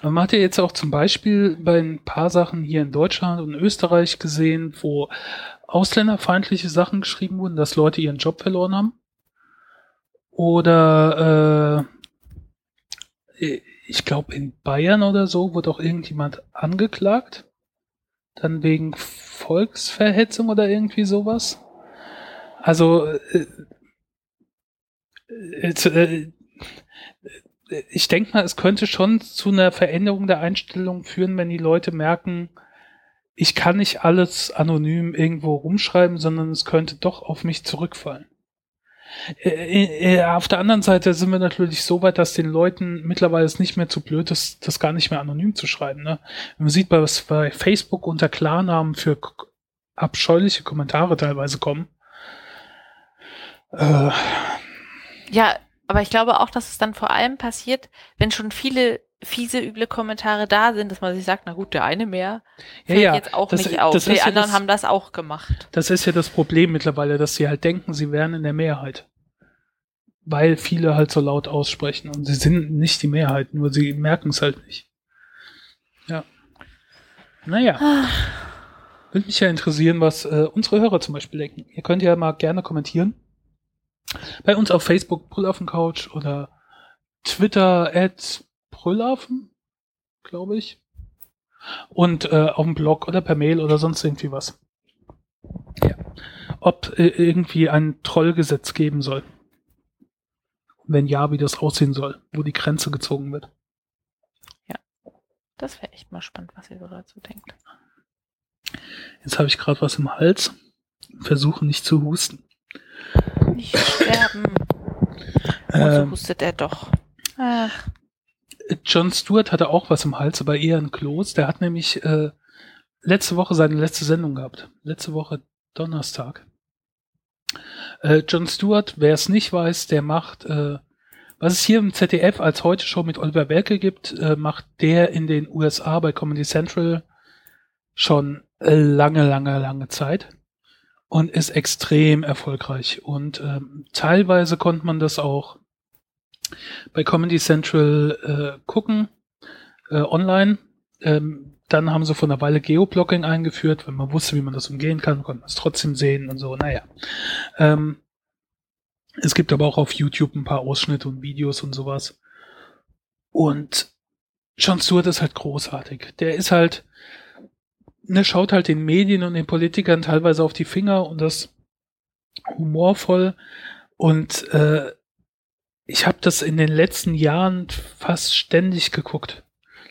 [SPEAKER 2] Man hat ja jetzt auch zum Beispiel bei ein paar Sachen hier in Deutschland und Österreich gesehen, wo ausländerfeindliche Sachen geschrieben wurden, dass Leute ihren Job verloren haben. Oder äh, ich glaube in Bayern oder so wurde auch irgendjemand angeklagt. Dann wegen Volksverhetzung oder irgendwie sowas. Also äh, äh, ich denke mal, es könnte schon zu einer Veränderung der Einstellung führen, wenn die Leute merken, ich kann nicht alles anonym irgendwo rumschreiben, sondern es könnte doch auf mich zurückfallen. Äh, äh, auf der anderen Seite sind wir natürlich so weit, dass den Leuten mittlerweile es nicht mehr zu blöd ist, das gar nicht mehr anonym zu schreiben. Ne? Man sieht, was bei Facebook unter Klarnamen für abscheuliche Kommentare teilweise kommen. Äh,
[SPEAKER 1] Ja, aber ich glaube auch, dass es dann vor allem passiert, wenn schon viele fiese, üble Kommentare da sind, dass man sich sagt, na gut, der eine mehr
[SPEAKER 2] Ja,
[SPEAKER 1] fällt
[SPEAKER 2] ja,
[SPEAKER 1] jetzt auch
[SPEAKER 2] das-
[SPEAKER 1] nicht auf. Die
[SPEAKER 2] ja
[SPEAKER 1] anderen
[SPEAKER 2] das-
[SPEAKER 1] haben das auch gemacht.
[SPEAKER 2] Das ist ja das Problem mittlerweile, dass sie halt denken, sie wären in der Mehrheit. Weil viele halt so laut aussprechen und sie sind nicht die Mehrheit, nur sie merken es halt nicht. Ja. Naja. Würde mich ja interessieren, was äh, unsere Hörer zum Beispiel denken. Ihr könnt ja mal gerne kommentieren. Bei uns auf Facebook Brüllaffen-Couch oder Twitter at Brüllaffen, glaube ich. Und äh, auf dem Blog oder per Mail oder sonst irgendwie was. Ja. Ob äh, irgendwie ein Trollgesetz geben soll. Wenn ja, wie das aussehen soll, wo die Grenze gezogen wird.
[SPEAKER 1] Das wäre echt mal spannend, was ihr so dazu denkt.
[SPEAKER 2] Jetzt habe ich gerade was im Hals. Versuche nicht zu husten.
[SPEAKER 1] Nicht sterben. Und so
[SPEAKER 2] Ähm,
[SPEAKER 1] hustet er doch. Ach,
[SPEAKER 2] John Stewart hatte auch was im Hals, aber eher ein Kloß. Der hat nämlich äh, letzte Woche seine letzte Sendung gehabt. Letzte Woche Donnerstag. Äh, John Stewart, wer es nicht weiß, der macht, äh, was es hier im ZDF als heute Show mit Oliver Welke gibt, äh, macht der in den USA bei Comedy Central schon lange, lange, lange Zeit und ist extrem erfolgreich. Und ähm, teilweise konnte man das auch bei Comedy Central äh, gucken, äh, online. Ähm, dann haben sie vor einer Weile Geoblocking eingeführt, weil man wusste, wie man das umgehen kann, konnte man es trotzdem sehen und so. Naja. Ähm, es gibt aber auch auf YouTube ein paar Ausschnitte und Videos und sowas. Und John Stewart ist halt großartig. Der ist halt, ne, schaut halt den Medien und den Politikern teilweise auf die Finger und das humorvoll. Und äh, ich habe das in den letzten Jahren fast ständig geguckt.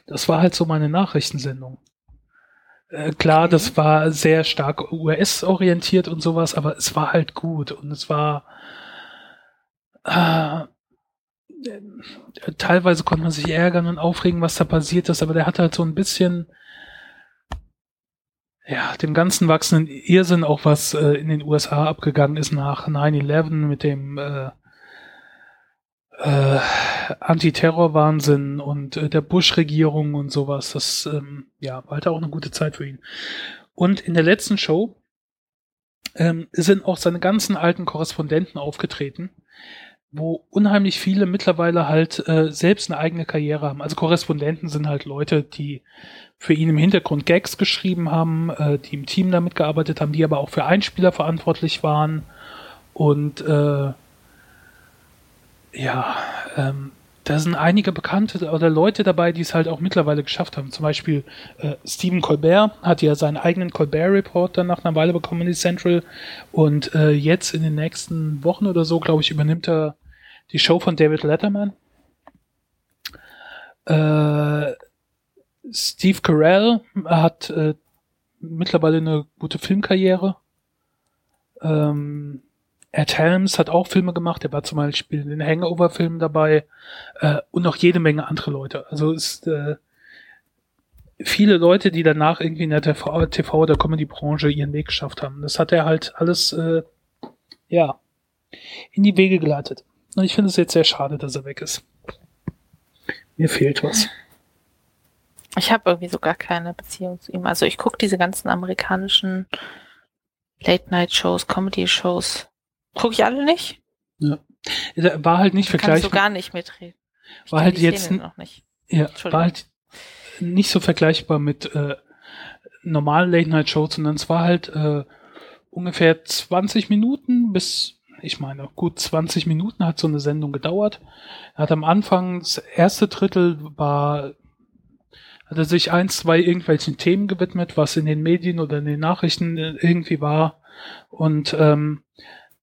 [SPEAKER 2] Das war halt so meine Nachrichtensendung. Äh, klar, das war sehr stark US-orientiert und sowas, aber es war halt gut und es war äh, teilweise konnte man sich ärgern und aufregen, was da passiert ist, aber der hat halt so ein bisschen ja, dem ganzen wachsenden Irrsinn auch was äh, in den USA abgegangen ist nach 9-11 mit dem äh, äh, Antiterror-Wahnsinn und äh, der Bush-Regierung und sowas. Das ähm, ja, war halt auch eine gute Zeit für ihn. Und in der letzten Show ähm, sind auch seine ganzen alten Korrespondenten aufgetreten, wo unheimlich viele mittlerweile halt äh, selbst eine eigene Karriere haben. Also Korrespondenten sind halt Leute, die für ihn im Hintergrund Gags geschrieben haben, äh, die im Team damit gearbeitet haben, die aber auch für Einspieler verantwortlich waren und äh, ja, ähm, da sind einige bekannte oder Leute dabei, die es halt auch mittlerweile geschafft haben. Zum Beispiel äh, Stephen Colbert hat ja seinen eigenen Colbert Report dann nach einer Weile bekommen in die Central und äh, jetzt in den nächsten Wochen oder so, glaube ich, übernimmt er die Show von David Letterman. Äh, Steve Carell hat äh, mittlerweile eine gute Filmkarriere. Ähm, Ed Helms hat auch Filme gemacht, der war zum Beispiel in den Hangover-Filmen dabei äh, und noch jede Menge andere Leute. Also ist äh, viele Leute, die danach irgendwie in der TV, TV oder Comedy-Branche ihren Weg geschafft haben. Das hat er halt alles äh, ja in die Wege geleitet. Und ich finde es jetzt sehr schade, dass er weg ist. Mir fehlt was.
[SPEAKER 1] Ich habe irgendwie so gar keine Beziehung zu ihm. Also ich gucke diese ganzen amerikanischen Late-Night-Shows, Comedy-Shows Gucke ich alle nicht?
[SPEAKER 2] Ja. War halt nicht vergleichbar.
[SPEAKER 1] Kannst du gar nicht mitreden.
[SPEAKER 2] Ich war halt jetzt noch nicht. Ja, war halt nicht so vergleichbar mit äh, normalen Late-Night-Shows, sondern es war halt äh, ungefähr 20 Minuten bis, ich meine, gut 20 Minuten hat so eine Sendung gedauert. Er hat am Anfang, das erste Drittel war, hat er sich ein, zwei irgendwelchen Themen gewidmet, was in den Medien oder in den Nachrichten irgendwie war. Und ähm,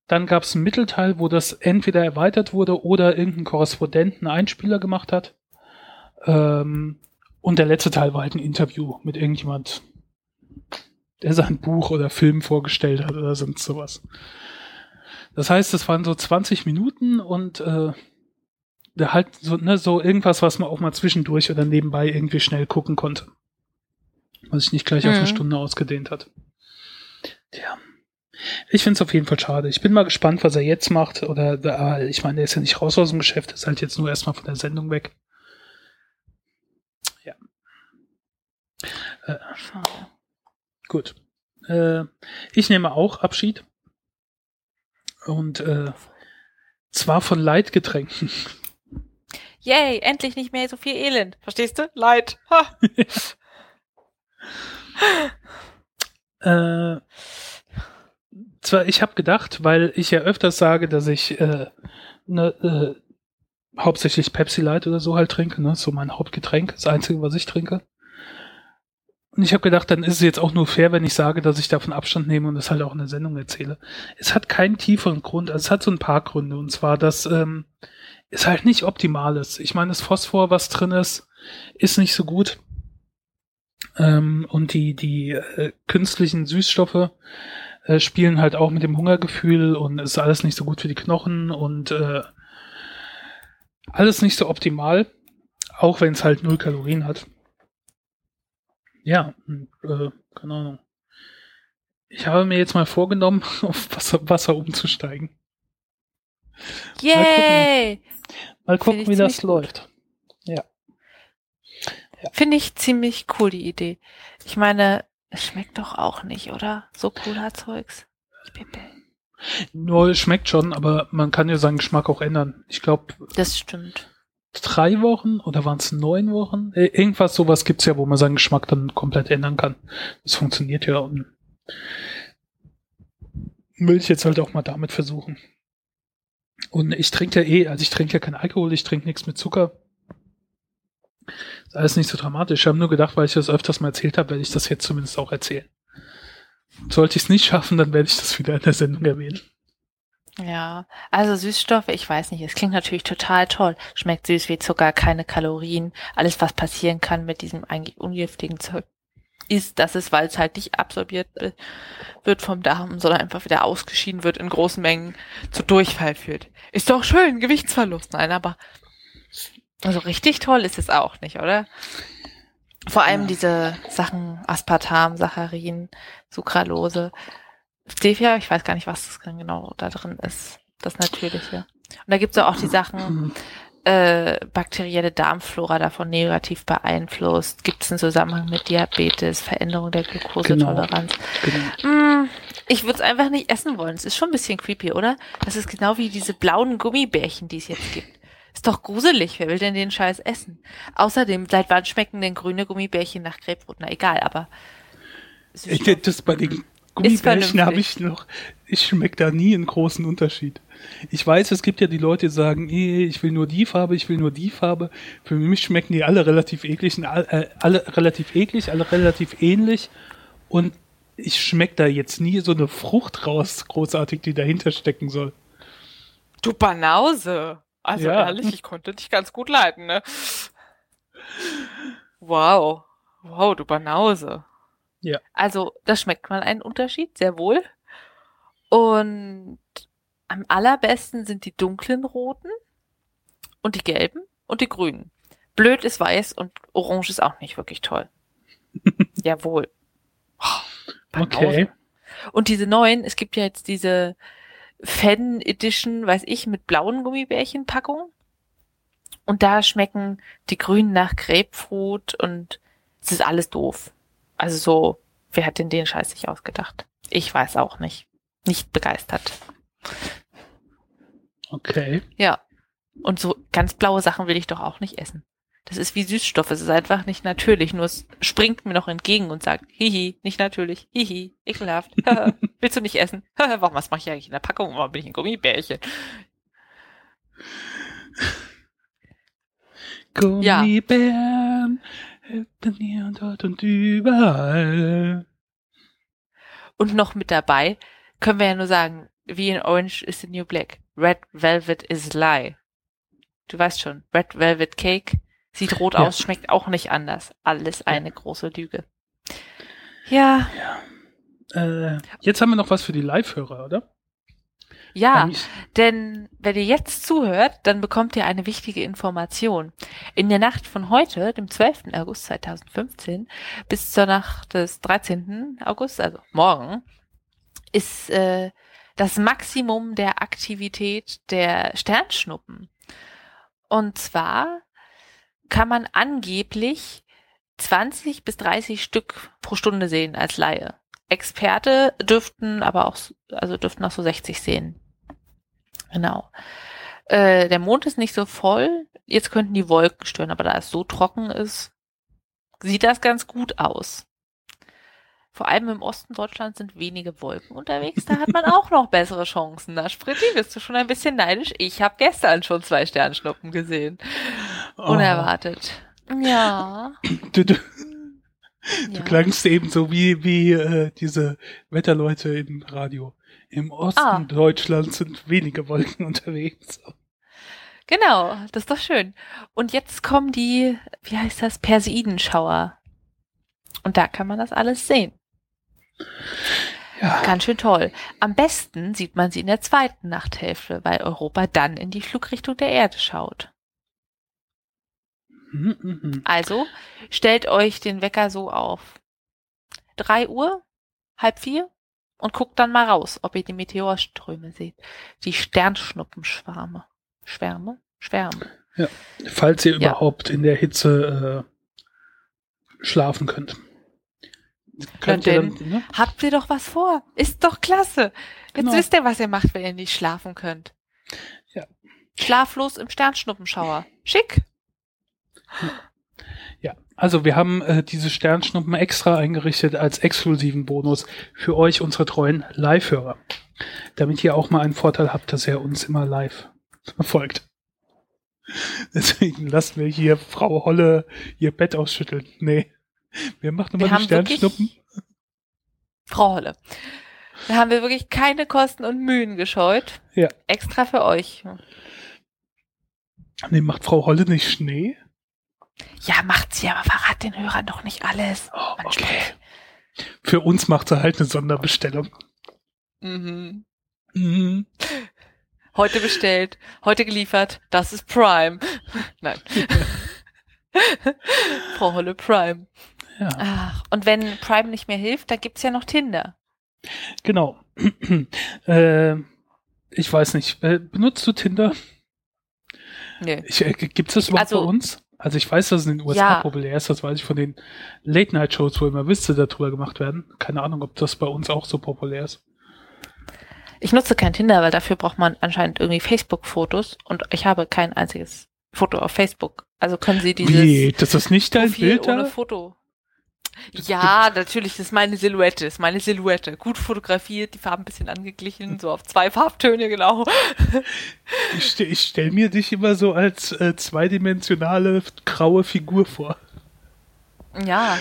[SPEAKER 2] dann gab es einen Mittelteil, wo das entweder erweitert wurde oder irgendein Korrespondenten Einspieler gemacht hat. Ähm, und der letzte Teil war halt ein Interview mit irgendjemand, der sein Buch oder Film vorgestellt hat oder sonst sowas. Das heißt, es waren so 20 Minuten und äh, halt so, ne, so irgendwas, was man auch mal zwischendurch oder nebenbei irgendwie schnell gucken konnte. Was sich nicht gleich mhm. auf eine mhm. Stunde ausgedehnt hat. Tja. Ich finde es auf jeden Fall schade. Ich bin mal gespannt, was er jetzt macht. Oder äh, ich meine, er ist ja nicht raus aus dem Geschäft, ist halt jetzt nur erstmal von der Sendung weg. Ja. Äh. Gut. Äh, ich nehme auch Abschied. Und äh, zwar von Leitgetränken.
[SPEAKER 1] Yay, endlich nicht mehr so viel Elend. Verstehst du? Leid.
[SPEAKER 2] Äh, zwar, ich habe gedacht, weil ich ja öfters sage, dass ich äh, ne, äh, hauptsächlich Pepsi Light oder so halt trinke, ne? So mein Hauptgetränk, das einzige, was ich trinke. Und ich habe gedacht, dann ist es jetzt auch nur fair, wenn ich sage, dass ich davon Abstand nehme und das halt auch in der Sendung erzähle. Es hat keinen tieferen Grund, also es hat so ein paar Gründe. Und zwar, dass ähm, es halt nicht optimal ist. Ich meine, das Phosphor, was drin ist, ist nicht so gut. Ähm, und die, die äh, künstlichen Süßstoffe, äh, spielen halt auch mit dem Hungergefühl und ist alles nicht so gut für die Knochen und äh, alles nicht so optimal, auch wenn es halt null Kalorien hat. Ja, äh, keine Ahnung. Ich habe mir jetzt mal vorgenommen, auf Wasser, Wasser umzusteigen.
[SPEAKER 1] Yay!
[SPEAKER 2] Mal gucken, mal gucken wie das läuft. Ja.
[SPEAKER 1] ja. Finde ich ziemlich cool, die Idee. Ich meine, es schmeckt doch auch nicht, oder? So Cola-Zeugs.
[SPEAKER 2] Nur es schmeckt schon, aber man kann ja seinen Geschmack auch ändern. Ich glaube.
[SPEAKER 1] Das stimmt.
[SPEAKER 2] drei Wochen oder waren es neun Wochen? Äh, irgendwas sowas gibt's ja, wo man seinen Geschmack dann komplett ändern kann. Das funktioniert ja und will ich jetzt halt auch mal damit versuchen. Und ich trinke ja eh, also ich trinke ja keinen Alkohol, ich trinke nichts mit Zucker. Ist alles nicht so dramatisch. Ich habe nur gedacht, weil ich das öfters mal erzählt habe, werde ich das jetzt zumindest auch erzählen. Sollte ich es nicht schaffen, dann werde ich das wieder in der Sendung erwähnen.
[SPEAKER 1] Ja, also Süßstoffe, ich weiß nicht, es klingt natürlich total toll. Schmeckt süß wie Zucker, keine Kalorien. Alles, was passieren kann mit diesem eigentlich ungiftigen Zeug, ist, dass es, weil es halt nicht absorbiert wird vom Darm, sondern einfach wieder ausgeschieden wird in großen Mengen, zu Durchfall führt. Ist doch schön, Gewichtsverlust. Nein, aber also richtig toll ist es auch nicht, oder? Vor allem ja. diese Sachen Aspartam, Saccharin, Sucralose, Stevia, ich weiß gar nicht, was das genau da drin ist. Das Natürliche. Und da gibt es auch die Sachen, äh, bakterielle Darmflora davon negativ beeinflusst? Gibt es einen Zusammenhang mit Diabetes, Veränderung der Glukosetoleranz? Genau. genau. Mm, ich würde es einfach nicht essen wollen. Es ist schon ein bisschen creepy, oder? Das ist genau wie diese blauen Gummibärchen, die es jetzt gibt. Ist doch gruselig. Wer will denn den Scheiß essen? Außerdem, seit wann schmecken denn grüne Gummibärchen nach Grapefruit? Na egal, aber.
[SPEAKER 2] Das bei den Gummibärchen habe ich noch. Ich schmecke da nie einen großen Unterschied. Ich weiß, es gibt ja die Leute, die sagen, ich will nur die Farbe, ich will nur die Farbe. Für mich schmecken die alle relativ eklig, äh, alle relativ eklig, alle relativ ähnlich. Und ich schmecke da jetzt nie so eine Frucht raus, großartig, die dahinter stecken soll.
[SPEAKER 1] Du Banause. Also ja. ehrlich, ich konnte dich ganz gut leiten, ne? Wow. Wow, du Banause.
[SPEAKER 2] Ja.
[SPEAKER 1] Also, da schmeckt man einen Unterschied, sehr wohl. Und am allerbesten sind die dunklen roten und die gelben und die grünen. Blöd ist weiß und orange ist auch nicht wirklich toll. Jawohl.
[SPEAKER 2] Oh, okay.
[SPEAKER 1] Und diese neuen, es gibt ja jetzt diese Fan Edition, weiß ich, mit blauen Gummibärchen Packung. Und da schmecken die grünen nach Grapefruit und es ist alles doof. Also so, wer hat denn den Scheiß sich ausgedacht? Ich weiß auch nicht. Nicht begeistert.
[SPEAKER 2] Okay.
[SPEAKER 1] Ja. Und so ganz blaue Sachen will ich doch auch nicht essen. Das ist wie Süßstoff. Es ist einfach nicht natürlich. Nur es springt mir noch entgegen und sagt, hihi, nicht natürlich, hihi, ekelhaft. Willst du nicht essen? Warum, was mache ich eigentlich in der Packung? Warum bin ich ein Gummibärchen?
[SPEAKER 2] Gummibären ja. hier und dort und überall.
[SPEAKER 1] Und noch mit dabei können wir ja nur sagen, wie in Orange is the New Black. Red Velvet is lie. Du weißt schon, Red Velvet Cake sieht rot ja. aus, schmeckt auch nicht anders. Alles eine ja. große Lüge. Ja.
[SPEAKER 2] ja. Äh, jetzt haben wir noch was für die Live-Hörer, oder?
[SPEAKER 1] Ja, denn wenn ihr jetzt zuhört, dann bekommt ihr eine wichtige Information. In der Nacht von heute, dem 12. August 2015, bis zur Nacht des 13. August, also morgen, ist äh, das Maximum der Aktivität der Sternschnuppen. Und zwar kann man angeblich 20 bis 30 Stück pro Stunde sehen als Laie. Experte dürften aber auch, also dürften auch so 60 sehen. Genau. Äh, der Mond ist nicht so voll. Jetzt könnten die Wolken stören, aber da es so trocken ist, sieht das ganz gut aus. Vor allem im Osten Deutschlands sind wenige Wolken unterwegs. Da hat man auch noch bessere Chancen. Na, Spritti, bist du schon ein bisschen neidisch? Ich habe gestern schon zwei Sternschnuppen gesehen. Oh. Unerwartet. Ja.
[SPEAKER 2] Du, du, ja. du klangst eben so wie, wie äh, diese Wetterleute im Radio. Im Osten ah. Deutschlands sind wenige Wolken unterwegs.
[SPEAKER 1] Genau, das ist doch schön. Und jetzt kommen die, wie heißt das, Perseidenschauer. Und da kann man das alles sehen. Ja. Ganz schön toll. Am besten sieht man sie in der zweiten Nachthälfte, weil Europa dann in die Flugrichtung der Erde schaut. Mhm, mhm. Also stellt euch den Wecker so auf. Drei Uhr, halb vier und guckt dann mal raus, ob ihr die Meteorströme seht. Die Sternschnuppenschwärme. Schwärme? Schwärme.
[SPEAKER 2] Ja, falls ihr ja. überhaupt in der Hitze äh, schlafen könnt.
[SPEAKER 1] Könnt ihr dann, ne? habt ihr doch was vor. Ist doch klasse. Jetzt genau. wisst ihr, was ihr macht, wenn ihr nicht schlafen könnt.
[SPEAKER 2] Ja.
[SPEAKER 1] Schlaflos im Sternschnuppenschauer. Schick.
[SPEAKER 2] Ja, also wir haben äh, diese Sternschnuppen extra eingerichtet als exklusiven Bonus für euch, unsere treuen Live-Hörer. Damit ihr auch mal einen Vorteil habt, dass ihr uns immer live folgt. Deswegen lassen wir hier Frau Holle ihr Bett ausschütteln. Nee. Wir machen
[SPEAKER 1] Wir
[SPEAKER 2] immer die Sternschnuppen.
[SPEAKER 1] Frau Holle. Da haben wir wirklich keine Kosten und Mühen gescheut.
[SPEAKER 2] Ja.
[SPEAKER 1] Extra für euch.
[SPEAKER 2] Nee, macht Frau Holle nicht Schnee?
[SPEAKER 1] Ja, macht sie, aber verrat den Hörern doch nicht alles.
[SPEAKER 2] Oh, okay. Für uns macht sie halt eine Sonderbestellung.
[SPEAKER 1] Mhm.
[SPEAKER 2] Mhm.
[SPEAKER 1] Heute bestellt, heute geliefert, das ist Prime. Nein. Frau Holle Prime.
[SPEAKER 2] Ja,
[SPEAKER 1] Ach, und wenn Prime nicht mehr hilft, dann gibt's ja noch Tinder.
[SPEAKER 2] genau. äh, ich weiß nicht. Äh, benutzt du Tinder?
[SPEAKER 1] Nö.
[SPEAKER 2] Ich, äh, Gibt es das überhaupt
[SPEAKER 1] Also-
[SPEAKER 2] bei uns? Also ich weiß, dass es in den USA
[SPEAKER 1] Ja.
[SPEAKER 2] populär ist. Das weiß ich von den Late-Night-Shows, wo immer Witze darüber gemacht werden. Keine Ahnung, ob das bei uns auch so populär ist.
[SPEAKER 1] Ich nutze kein Tinder, weil dafür braucht man anscheinend irgendwie Facebook-Fotos und ich habe kein einziges Foto auf Facebook. Also können Sie dieses
[SPEAKER 2] Wie? Das ist nicht dein
[SPEAKER 1] Profil
[SPEAKER 2] Bild
[SPEAKER 1] ohne
[SPEAKER 2] da?
[SPEAKER 1] Foto. Ja, natürlich, das ist meine Silhouette, das ist meine Silhouette. Gut fotografiert, die Farben ein bisschen angeglichen, so auf zwei Farbtöne genau.
[SPEAKER 2] Ich, ste ich stelle mir dich immer so als äh, zweidimensionale graue Figur vor.
[SPEAKER 1] Ja.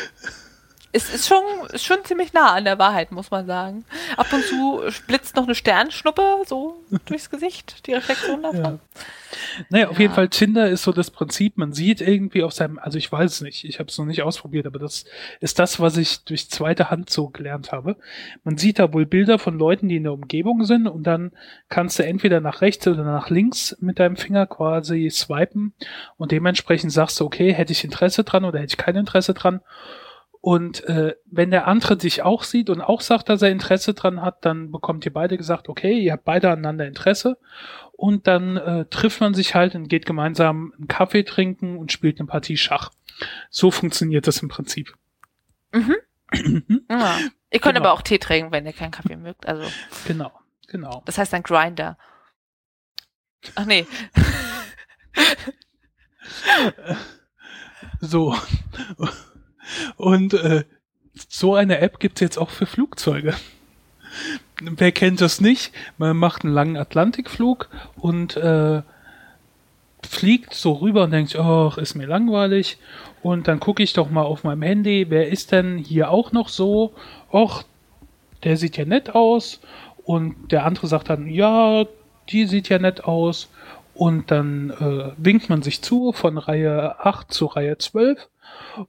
[SPEAKER 1] Es ist schon, ist schon ziemlich nah an der Wahrheit, muss man sagen. Ab und zu blitzt noch eine Sternschnuppe so durchs Gesicht, die Reflexion davon.
[SPEAKER 2] Ja. Naja, auf
[SPEAKER 1] Ja.
[SPEAKER 2] jeden Fall Tinder ist so das Prinzip, man sieht irgendwie auf seinem, also ich weiß es nicht, ich habe es noch nicht ausprobiert, aber das ist das, was ich durch zweite Hand so gelernt habe. Man sieht da wohl Bilder von Leuten, die in der Umgebung sind und dann kannst du entweder nach rechts oder nach links mit deinem Finger quasi swipen und dementsprechend sagst du, okay, hätte ich Interesse dran oder hätte ich kein Interesse dran. Und äh, wenn der andere dich auch sieht und auch sagt, dass er Interesse dran hat, dann bekommt ihr beide gesagt, okay, ihr habt beide aneinander Interesse. Und dann äh, trifft man sich halt und geht gemeinsam einen Kaffee trinken und spielt eine Partie Schach. So funktioniert das im Prinzip.
[SPEAKER 1] Mhm. Ja. Ihr könnt
[SPEAKER 2] Genau.
[SPEAKER 1] aber auch Tee trinken, wenn ihr keinen Kaffee mögt. Also,
[SPEAKER 2] Genau, genau.
[SPEAKER 1] das heißt ein Grinder. Ach nee.
[SPEAKER 2] So. Und äh, so eine App gibt's jetzt auch für Flugzeuge. Wer kennt das nicht? Man macht einen langen Atlantikflug und äh, fliegt so rüber und denkt, ach, ist mir langweilig. Und dann gucke ich doch mal auf meinem Handy, wer ist denn hier auch noch so? Och, der sieht ja nett aus. Und der andere sagt dann, ja, die sieht ja nett aus. Und dann äh, winkt man sich zu von Reihe 8 zu Reihe 12.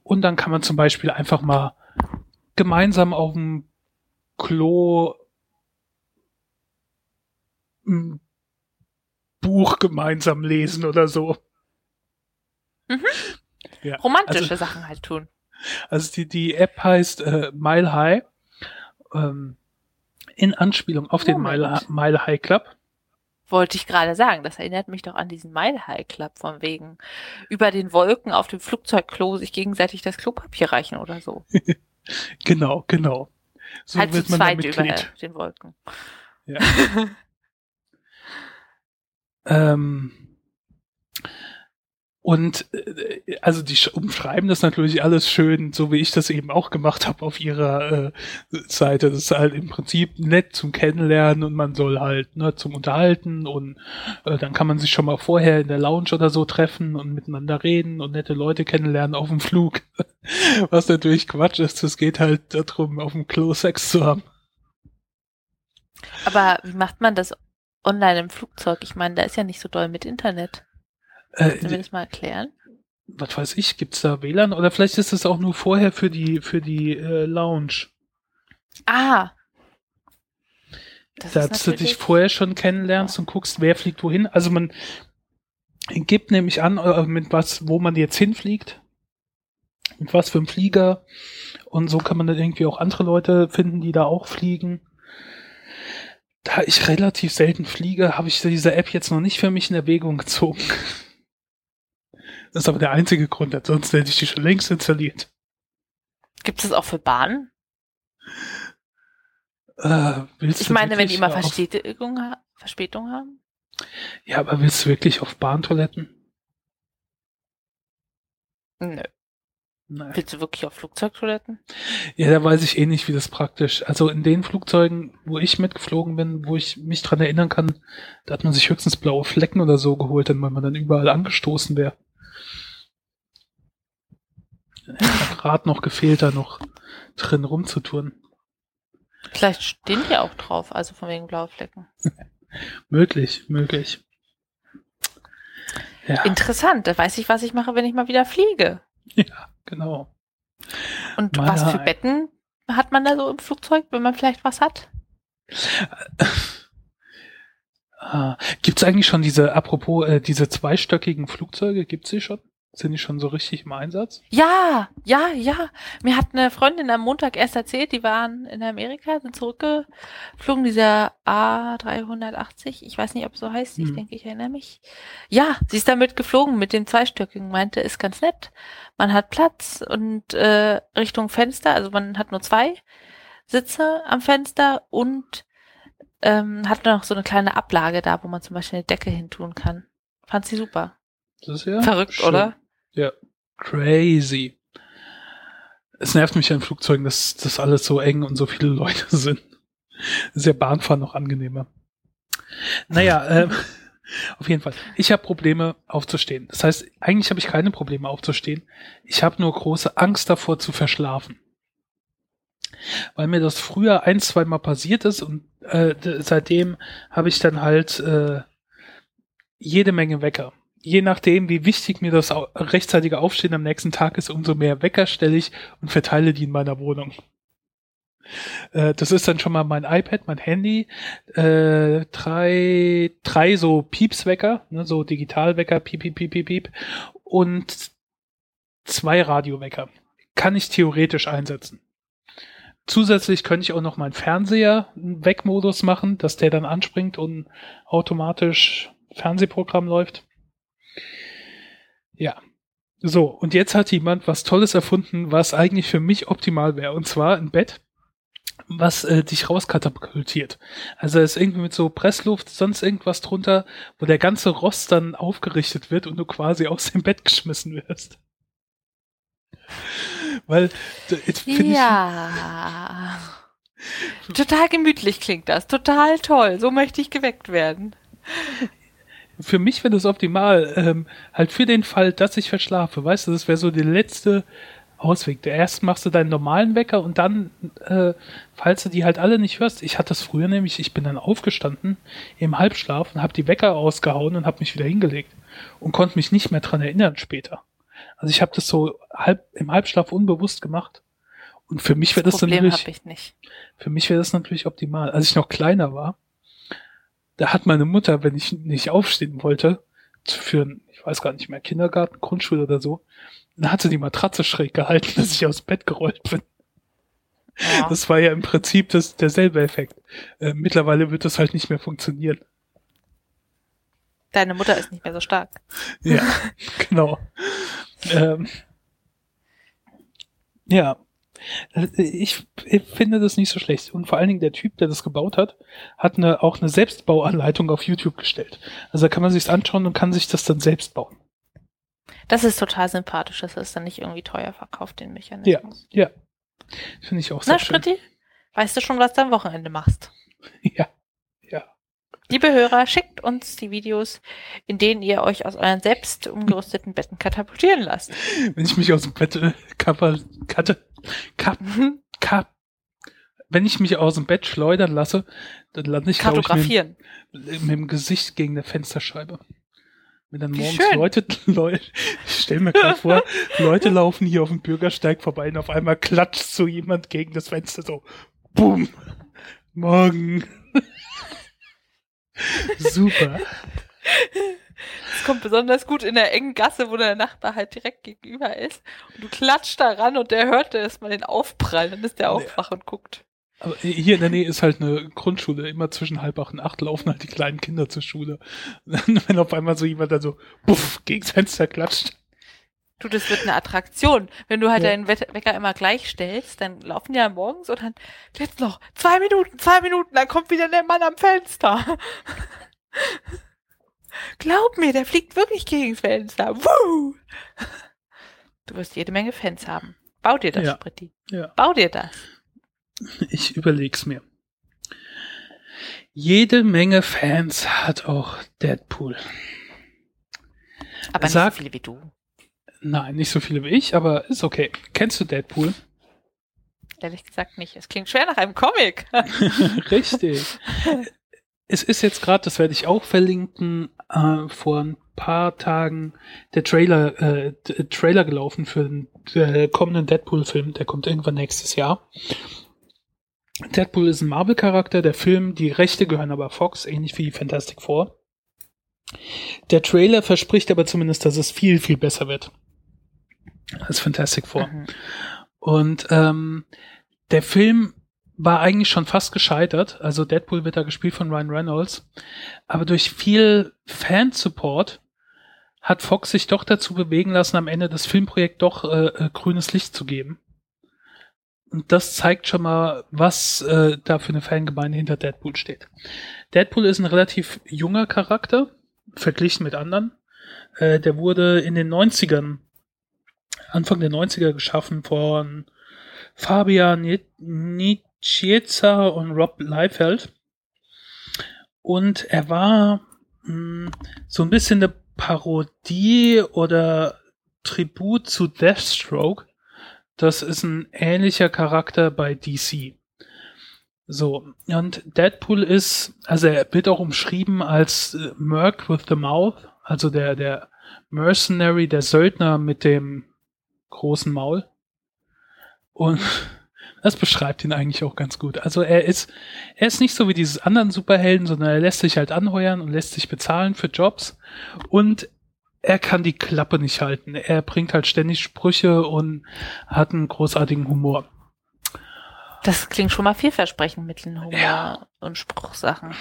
[SPEAKER 2] Und dann kann man zum Beispiel einfach mal gemeinsam auf dem Klo ein Buch gemeinsam lesen oder so.
[SPEAKER 1] Mhm.
[SPEAKER 2] Ja,
[SPEAKER 1] Romantische
[SPEAKER 2] also,
[SPEAKER 1] Sachen halt tun.
[SPEAKER 2] also die, die App heißt äh, Mile High. Ähm, in Anspielung auf den
[SPEAKER 1] Moment.
[SPEAKER 2] Mile, Mile High Club.
[SPEAKER 1] Wollte ich gerade sagen. Das erinnert mich doch an diesen Mile High Club von wegen über den Wolken auf dem Flugzeugklo sich gegenseitig das Klopapier reichen oder so.
[SPEAKER 2] Genau, genau. So
[SPEAKER 1] halt
[SPEAKER 2] wird man
[SPEAKER 1] zweit über den Wolken.
[SPEAKER 2] Ja. ähm, und äh, also die sch- umschreiben das natürlich alles schön, so wie ich das eben auch gemacht habe auf ihrer äh, Seite. Das ist halt im Prinzip nett zum Kennenlernen und man soll halt ne, zum Unterhalten und äh, dann kann man sich schon mal vorher in der Lounge oder so treffen und miteinander reden und nette Leute kennenlernen auf dem Flug. Was natürlich Quatsch ist, es geht halt darum, auf dem Klo Sex zu haben.
[SPEAKER 1] Aber wie macht man das online im Flugzeug? Ich meine, da ist ja nicht so doll mit Internet.
[SPEAKER 2] Äh,
[SPEAKER 1] Können wir das mal erklären?
[SPEAKER 2] was weiß ich, gibt's da WLAN oder vielleicht ist es auch nur vorher für die für die äh, Lounge,
[SPEAKER 1] Ah. Das
[SPEAKER 2] dass du dich vorher schon kennenlernst und guckst, wer fliegt wohin. Also man gibt nämlich an, äh, mit was, wo man jetzt hinfliegt, mit was für einem Flieger und so kann man dann irgendwie auch andere Leute finden, die da auch fliegen. Da ich relativ selten fliege, habe ich diese App jetzt noch nicht für mich in Erwägung gezogen. Das ist aber der einzige Grund, ansonsten hätte ich die schon längst installiert.
[SPEAKER 1] Gibt es das auch für Bahnen?
[SPEAKER 2] Äh,
[SPEAKER 1] Ich meine, wenn die immer Verspätung, ha Verspätung haben?
[SPEAKER 2] Ja, aber willst du wirklich auf Bahntoiletten?
[SPEAKER 1] Nö.
[SPEAKER 2] Nein.
[SPEAKER 1] Willst du wirklich auf Flugzeugtoiletten?
[SPEAKER 2] Ja, da weiß ich eh nicht, wie das praktisch. Also in den Flugzeugen, wo ich mitgeflogen bin, wo ich mich dran erinnern kann, da hat man sich höchstens blaue Flecken oder so geholt, wenn man dann überall angestoßen wäre. Gerade noch gefehlt, da noch drin rumzutun.
[SPEAKER 1] Vielleicht stehen die auch drauf, also von wegen blaue Flecken.
[SPEAKER 2] Möglich, möglich. Ja,
[SPEAKER 1] Interessant, da weiß ich, was ich mache, wenn ich mal wieder fliege.
[SPEAKER 2] ja genau.
[SPEAKER 1] Und
[SPEAKER 2] Meine
[SPEAKER 1] was für Betten hat man da so im Flugzeug, wenn man vielleicht was hat?
[SPEAKER 2] Ah, gibt's eigentlich schon diese, apropos, äh, diese zweistöckigen Flugzeuge, gibt's die schon? Sind die schon so richtig im Einsatz?
[SPEAKER 1] Ja, ja, ja. Mir hat eine Freundin am Montag erst erzählt, die waren in Amerika, sind zurückgeflogen, dieser A380. Ich weiß nicht, ob es so heißt. Ich
[SPEAKER 2] Hm.
[SPEAKER 1] denke, ich erinnere mich. Ja, sie ist damit geflogen mit dem zweistöckigen, meinte, ist ganz nett. Man hat Platz und äh, Richtung Fenster, also man hat nur zwei Sitze am Fenster und ähm, hat noch so eine kleine Ablage da, wo man zum Beispiel eine Decke hintun kann. Fand sie super.
[SPEAKER 2] Das ist ja
[SPEAKER 1] Verrückt,
[SPEAKER 2] schön.
[SPEAKER 1] oder?
[SPEAKER 2] Ja. Crazy. Es nervt mich an Flugzeugen, dass das alles so eng und so viele Leute sind. Das ist ja Bahnfahren noch angenehmer. Naja, ähm, auf jeden Fall. Ich habe Probleme aufzustehen. Das heißt, eigentlich habe ich keine Probleme aufzustehen. Ich habe nur große Angst davor zu verschlafen. Weil mir das früher ein, zwei Mal passiert ist und äh, seitdem habe ich dann halt äh, jede Menge Wecker. Je nachdem, wie wichtig mir das rechtzeitige Aufstehen am nächsten Tag ist, umso mehr Wecker stelle ich und verteile die in meiner Wohnung. Äh, das ist dann schon mal mein iPad, mein Handy, äh, drei, drei so Piepswecker, ne, so Digitalwecker, piep, piep, piep, piep, piep, und zwei Radiowecker. Kann ich theoretisch einsetzen. Zusätzlich könnte ich auch noch meinen Fernseher einen Wegmodus machen, dass der dann anspringt und automatisch Fernsehprogramm läuft. Ja. So, und jetzt hat jemand was Tolles erfunden, was eigentlich für mich optimal wäre. Und zwar ein Bett, was äh, dich rauskatapultiert. Also es ist irgendwie mit so Pressluft, sonst irgendwas drunter, wo der ganze Rost dann aufgerichtet wird und du quasi aus dem Bett geschmissen wirst. Weil, finde ich,
[SPEAKER 1] Ja. Total gemütlich klingt das. Total toll. So möchte ich geweckt werden.
[SPEAKER 2] Für mich wäre das optimal. Ähm, halt für den Fall, dass ich verschlafe. Weißt du, das wäre so der letzte Ausweg. Erst machst du deinen normalen Wecker und dann, äh, falls du die halt alle nicht hörst. Ich hatte das früher nämlich, ich bin dann aufgestanden im Halbschlaf und habe die Wecker ausgehauen und habe mich wieder hingelegt und konnte mich nicht mehr dran erinnern später. Also ich habe das so halb im Halbschlaf unbewusst gemacht. Und für mich wäre das,
[SPEAKER 1] Problem
[SPEAKER 2] natürlich,
[SPEAKER 1] habe ich nicht.
[SPEAKER 2] für mich wäre das natürlich optimal. Als ich noch kleiner war, da hat meine Mutter, wenn ich nicht aufstehen wollte, für einen, ich weiß gar nicht mehr, Kindergarten, Grundschule oder so, dann hat sie die Matratze schräg gehalten, dass ich aus dem Bett gerollt bin.
[SPEAKER 1] Ja.
[SPEAKER 2] Das war ja im Prinzip das, derselbe Effekt. Äh, mittlerweile wird das halt nicht mehr funktionieren.
[SPEAKER 1] Deine Mutter ist nicht mehr so stark.
[SPEAKER 2] Ja, genau. Ähm, ja, ich, ich finde das nicht so schlecht. Und vor allen Dingen der Typ, der das gebaut hat, hat eine, auch eine Selbstbauanleitung auf YouTube gestellt. Also da kann man sich's anschauen und kann sich das dann selbst bauen.
[SPEAKER 1] Das ist total sympathisch, dass es dann nicht irgendwie teuer verkauft, den
[SPEAKER 2] Ja,
[SPEAKER 1] Mechanismus.
[SPEAKER 2] ja. Finde ich auch sehr
[SPEAKER 1] Na,
[SPEAKER 2] schön.
[SPEAKER 1] Spritti, weißt du schon, was du am Wochenende machst?
[SPEAKER 2] Ja, ja.
[SPEAKER 1] Liebe Hörer, schickt uns die Videos, in denen ihr euch aus euren selbst umgerüsteten Betten katapultieren lasst.
[SPEAKER 2] Wenn ich mich aus dem Bett kapper, katte, kap, kap, wenn ich mich aus dem Bett schleudern lasse, dann lande ich, glaube ich, mit,
[SPEAKER 1] Kartografieren.
[SPEAKER 2] mit dem Gesicht gegen eine Fensterscheibe. Wenn dann morgens. Leute, Leute, ich stell mir gerade vor, Leute laufen hier auf dem Bürgersteig vorbei und auf einmal klatscht so jemand gegen das Fenster so, boom, morgen. Super.
[SPEAKER 1] Es kommt besonders gut in der engen Gasse, wo der Nachbar halt direkt gegenüber ist. Und du klatscht da ran und der hört erst mal den Aufprall. Dann ist der auch wach und guckt.
[SPEAKER 2] Aber hier in der Nähe ist halt eine Grundschule. Immer zwischen halb acht und acht laufen halt die kleinen Kinder zur Schule. Wenn auf einmal so jemand dann so, puff, gegen das Fenster klatscht.
[SPEAKER 1] Du, das wird eine Attraktion. Wenn du halt
[SPEAKER 2] Ja.
[SPEAKER 1] deinen Wecker immer gleich stellst, dann laufen die ja morgens und dann jetzt noch zwei Minuten, zwei Minuten, dann kommt wieder der Mann am Fenster. Glaub mir, der fliegt wirklich gegen Fenster. Woo! Du wirst jede Menge Fans haben. Bau dir das,
[SPEAKER 2] Ja.
[SPEAKER 1] Spritti.
[SPEAKER 2] Ja.
[SPEAKER 1] Bau dir das.
[SPEAKER 2] Ich überleg's mir. Jede Menge Fans hat auch Deadpool.
[SPEAKER 1] Aber
[SPEAKER 2] Sag-
[SPEAKER 1] nicht so viele wie du.
[SPEAKER 2] Nein, nicht so viele wie ich, aber ist okay. Kennst du Deadpool?
[SPEAKER 1] Ehrlich gesagt nicht. Es klingt schwer nach einem Comic.
[SPEAKER 2] Richtig. Es ist jetzt gerade, das werde ich auch verlinken, äh, vor ein paar Tagen der Trailer, äh, Trailer gelaufen für den äh, kommenden Deadpool-Film. Der kommt irgendwann nächstes Jahr. Deadpool ist ein Marvel-Charakter. Der Film, die Rechte gehören aber Fox, ähnlich wie Fantastic Four. Der Trailer verspricht aber zumindest, dass es viel, viel besser wird als Fantastic Four.
[SPEAKER 1] Mhm.
[SPEAKER 2] Und ähm, der Film war eigentlich schon fast gescheitert. Also Deadpool wird da gespielt von Ryan Reynolds. Aber durch viel Fansupport hat Fox sich doch dazu bewegen lassen, am Ende das Filmprojekt doch äh, äh, grünes Licht zu geben. Und das zeigt schon mal, was äh, da für eine Fangemeinde hinter Deadpool steht. Deadpool ist ein relativ junger Charakter, verglichen mit anderen. Äh, der wurde in den 90ern, Anfang der 90er geschaffen von Fabian Nicieza und Rob Liefeld. Und er war mh, so ein bisschen eine Parodie oder Tribut zu Deathstroke. Das ist ein ähnlicher Charakter bei DC. So, und Deadpool ist, also er wird auch umschrieben als äh, Merc with the Mouth, also der, der Mercenary, der Söldner mit dem großen Maul. Und das beschreibt ihn eigentlich auch ganz gut. Also er ist, er ist nicht so wie diese anderen Superhelden, sondern er lässt sich halt anheuern und lässt sich bezahlen für Jobs. Und er kann die Klappe nicht halten. Er bringt halt ständig Sprüche und hat einen großartigen Humor.
[SPEAKER 1] Das klingt schon mal vielversprechend mit den Humor
[SPEAKER 2] Ja.
[SPEAKER 1] und Spruchsachen.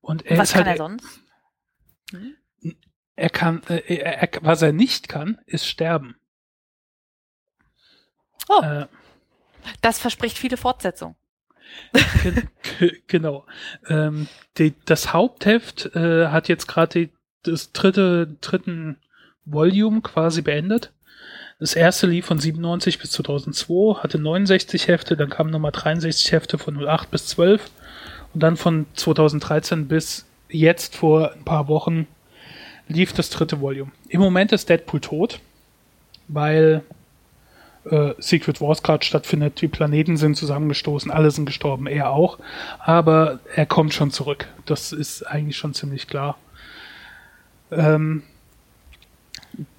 [SPEAKER 2] Und er
[SPEAKER 1] Was kann
[SPEAKER 2] halt,
[SPEAKER 1] er sonst? Hm?
[SPEAKER 2] er kann, äh, er, er, was er nicht kann, ist sterben.
[SPEAKER 1] Oh.
[SPEAKER 2] Äh,
[SPEAKER 1] Das verspricht viele Fortsetzungen.
[SPEAKER 2] Ge- ge- genau. Ähm, die, das Hauptheft äh, hat jetzt gerade das dritte, dritten Volume quasi beendet. Das erste lief von 97 bis 2002, hatte 69 Hefte, dann kamen nochmal 63 Hefte von 08 bis 12 und dann von 2013 bis jetzt vor ein paar Wochen lief das dritte Volume. Im Moment ist Deadpool tot, weil äh, Secret Wars gerade stattfindet. Die Planeten sind zusammengestoßen, alle sind gestorben, er auch. Aber er kommt schon zurück. Das ist eigentlich schon ziemlich klar. Ähm,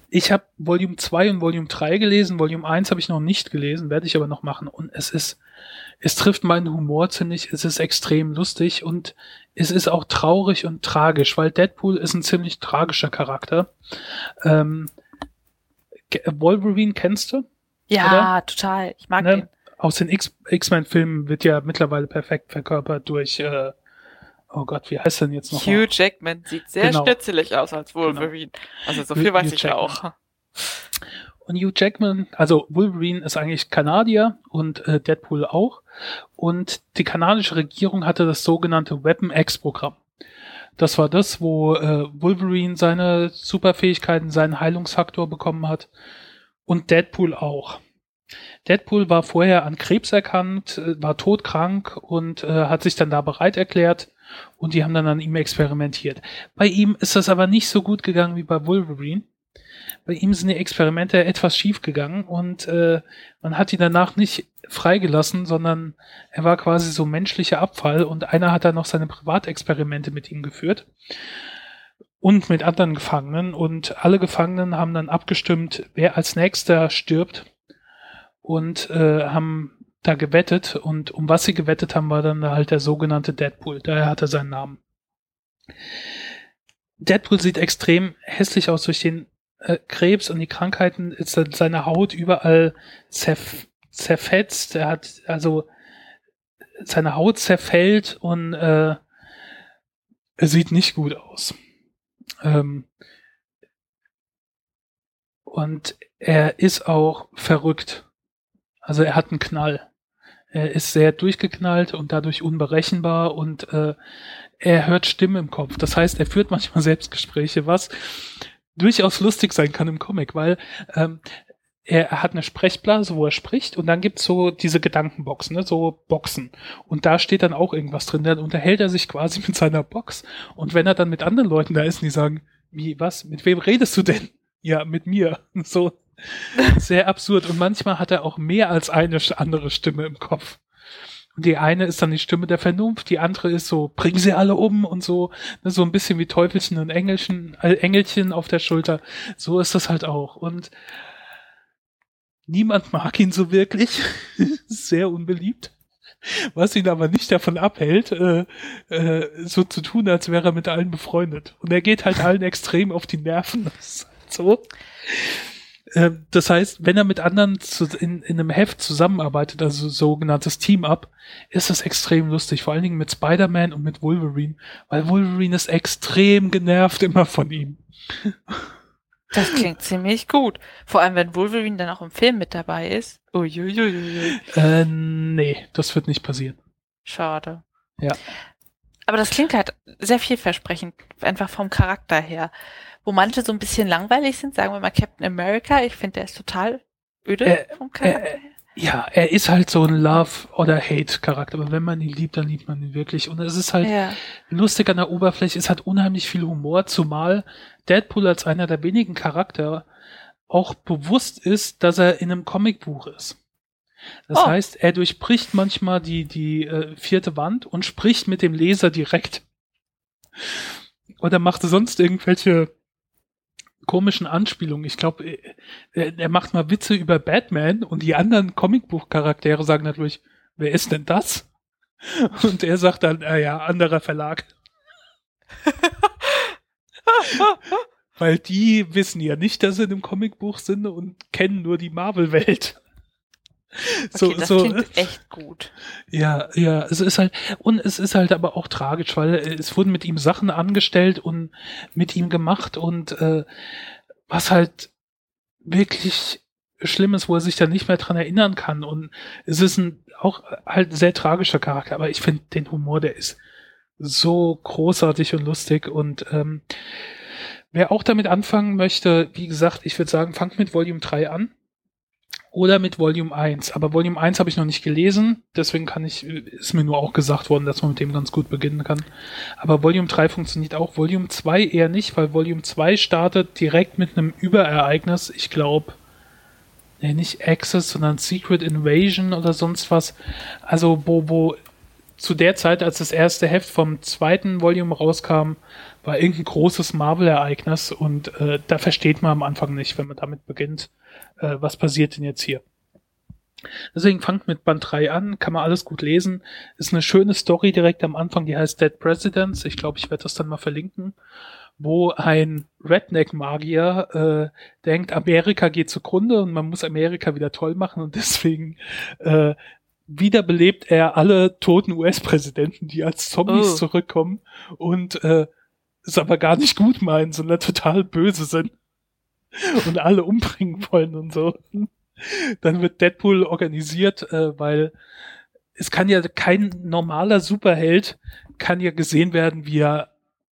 [SPEAKER 2] ich habe Volume 2 und Volume 3 gelesen. Volume 1 habe ich noch nicht gelesen, werde ich aber noch machen. Und es ist, es trifft meinen Humor ziemlich, es ist extrem lustig und es ist auch traurig und tragisch, weil Deadpool ist ein ziemlich tragischer Charakter. Ähm, Wolverine kennst du?
[SPEAKER 1] Ja, total. Ich mag
[SPEAKER 2] Ne?
[SPEAKER 1] den.
[SPEAKER 2] aus den X-Men-Filmen wird ja mittlerweile perfekt verkörpert durch, äh, oh Gott, wie heißt denn jetzt noch?
[SPEAKER 1] Hugh Jackman sieht sehr
[SPEAKER 2] Genau.
[SPEAKER 1] schnitzelig aus als Wolverine. Also so viel
[SPEAKER 2] Hugh
[SPEAKER 1] weiß ich
[SPEAKER 2] Jackman.
[SPEAKER 1] auch.
[SPEAKER 2] Und Hugh Jackman, also Wolverine ist eigentlich Kanadier und äh, Deadpool auch. Und die kanadische Regierung hatte das sogenannte Weapon X-Programm. Das war das, wo äh, Wolverine seine Superfähigkeiten, seinen Heilungsfaktor bekommen hat. Und Deadpool auch. Deadpool war vorher an Krebs erkannt, äh, war todkrank und äh, hat sich dann da bereit erklärt und die haben dann an ihm experimentiert. Bei ihm ist das aber nicht so gut gegangen wie bei Wolverine. Bei ihm sind die Experimente etwas schief gegangen und äh, man hat ihn danach nicht freigelassen, sondern er war quasi so menschlicher Abfall und einer hat dann noch seine Privatexperimente mit ihm geführt und mit anderen Gefangenen und alle Gefangenen haben dann abgestimmt, wer als nächster stirbt und äh, haben da gewettet und um was sie gewettet haben, war dann halt der sogenannte Deadpool. Daher hat er seinen Namen. Deadpool sieht extrem hässlich aus durch den äh, Krebs und die Krankheiten. Ist seine Haut überall zerf zerfetzt. Er hat also seine Haut zerfällt und äh, er sieht nicht gut aus. Ähm, und er ist auch verrückt. Also er hat einen Knall. Er ist sehr durchgeknallt und dadurch unberechenbar und äh, er hört Stimmen im Kopf. Das heißt, er führt manchmal Selbstgespräche, was durchaus lustig sein kann im Comic, weil ähm, er hat eine Sprechblase, wo er spricht und dann gibt's so diese Gedankenboxen, ne, so Boxen. Und da steht dann auch irgendwas drin. Dann unterhält er sich quasi mit seiner Box. Und wenn er dann mit anderen Leuten da ist die sagen, wie, was, mit wem redest du denn? Ja, mit mir. So sehr absurd. Und manchmal hat er auch mehr als eine andere Stimme im Kopf. Und die eine ist dann die Stimme der Vernunft, die andere ist so, bring sie alle um und so, ne, so ein bisschen wie Teufelchen und Engelchen, äh, Engelchen auf der Schulter. So ist das halt auch. Und niemand mag ihn so wirklich. Sehr unbeliebt. Was ihn aber nicht davon abhält, äh, äh, so zu tun, als wäre er mit allen befreundet. Und er geht halt allen extrem auf die Nerven. Das halt so. Ähm, das heißt, wenn er mit anderen zu, in, in einem Heft zusammenarbeitet, also sogenanntes Team-Up, ist das extrem lustig. Vor allen Dingen mit Spider-Man und mit Wolverine, weil Wolverine ist extrem genervt immer von ihm.
[SPEAKER 1] Das klingt ziemlich gut. Vor allem, wenn Wolverine dann auch im Film mit dabei ist. Uiuiui.
[SPEAKER 2] Äh, nee, das wird nicht passieren.
[SPEAKER 1] Schade.
[SPEAKER 2] Ja.
[SPEAKER 1] Aber das klingt halt sehr vielversprechend, einfach vom Charakter her wo manche so ein bisschen langweilig sind, sagen wir mal Captain America. Ich finde, der ist total öde
[SPEAKER 2] äh,
[SPEAKER 1] vom Charakter
[SPEAKER 2] äh, Ja, er ist halt so ein Love- oder Hate-Charakter, aber wenn man ihn liebt, dann liebt man ihn wirklich. Und es ist halt
[SPEAKER 1] ja.
[SPEAKER 2] lustig an der Oberfläche, es hat unheimlich viel Humor, zumal Deadpool als einer der wenigen Charaktere auch bewusst ist, dass er in einem Comicbuch ist. Das
[SPEAKER 1] Oh.
[SPEAKER 2] heißt, er durchbricht manchmal die, die äh, vierte Wand und spricht mit dem Leser direkt. Oder macht sonst irgendwelche komischen Anspielungen. Ich glaube, er, er macht mal Witze über Batman und die anderen Comicbuchcharaktere sagen natürlich, wer ist denn das? Und er sagt dann, ah ja, anderer Verlag. Weil die wissen ja nicht, dass sie in einem Comicbuch sind und kennen nur die Marvel-Welt.
[SPEAKER 1] Okay, das klingt echt gut.
[SPEAKER 2] Ja, ja, es ist halt, und es ist halt aber auch tragisch, weil es wurden mit ihm Sachen angestellt und mit ihm gemacht und äh, was halt wirklich schlimm ist, wo er sich dann nicht mehr dran erinnern kann. Und es ist ein auch halt sehr tragischer Charakter, aber ich finde den Humor, der ist so großartig und lustig und ähm, wer auch damit anfangen möchte, wie gesagt, ich würde sagen, fangt mit Volume 3 an oder mit Volume 1. Aber Volume 1 habe ich noch nicht gelesen, deswegen kann ich, ist mir nur auch gesagt worden, dass man mit dem ganz gut beginnen kann. Aber Volume 3 funktioniert auch, Volume 2 eher nicht, weil Volume 2 startet direkt mit einem Überereignis, ich glaube, nee, nicht Access, sondern Secret Invasion oder sonst was. Also, wo, wo zu der Zeit, als das erste Heft vom zweiten Volume rauskam, war irgendein großes Marvel-Ereignis und äh, da versteht man am Anfang nicht, wenn man damit beginnt, äh, was passiert denn jetzt hier. Deswegen fangt mit Band 3 an, kann man alles gut lesen. Ist eine schöne Story direkt am Anfang, die heißt Dead Presidents. Ich glaube, ich werde das dann mal verlinken, wo ein Redneck-Magier äh, denkt, Amerika geht zugrunde und man muss Amerika wieder toll machen und deswegen äh, wiederbelebt er alle toten US-Präsidenten, die als Zombies
[SPEAKER 1] Oh.
[SPEAKER 2] zurückkommen und äh, es aber gar nicht gut meinen, sondern total böse sind und alle umbringen wollen und so. Dann wird Deadpool organisiert, äh, weil es kann ja kein normaler Superheld kann ja gesehen werden, wie er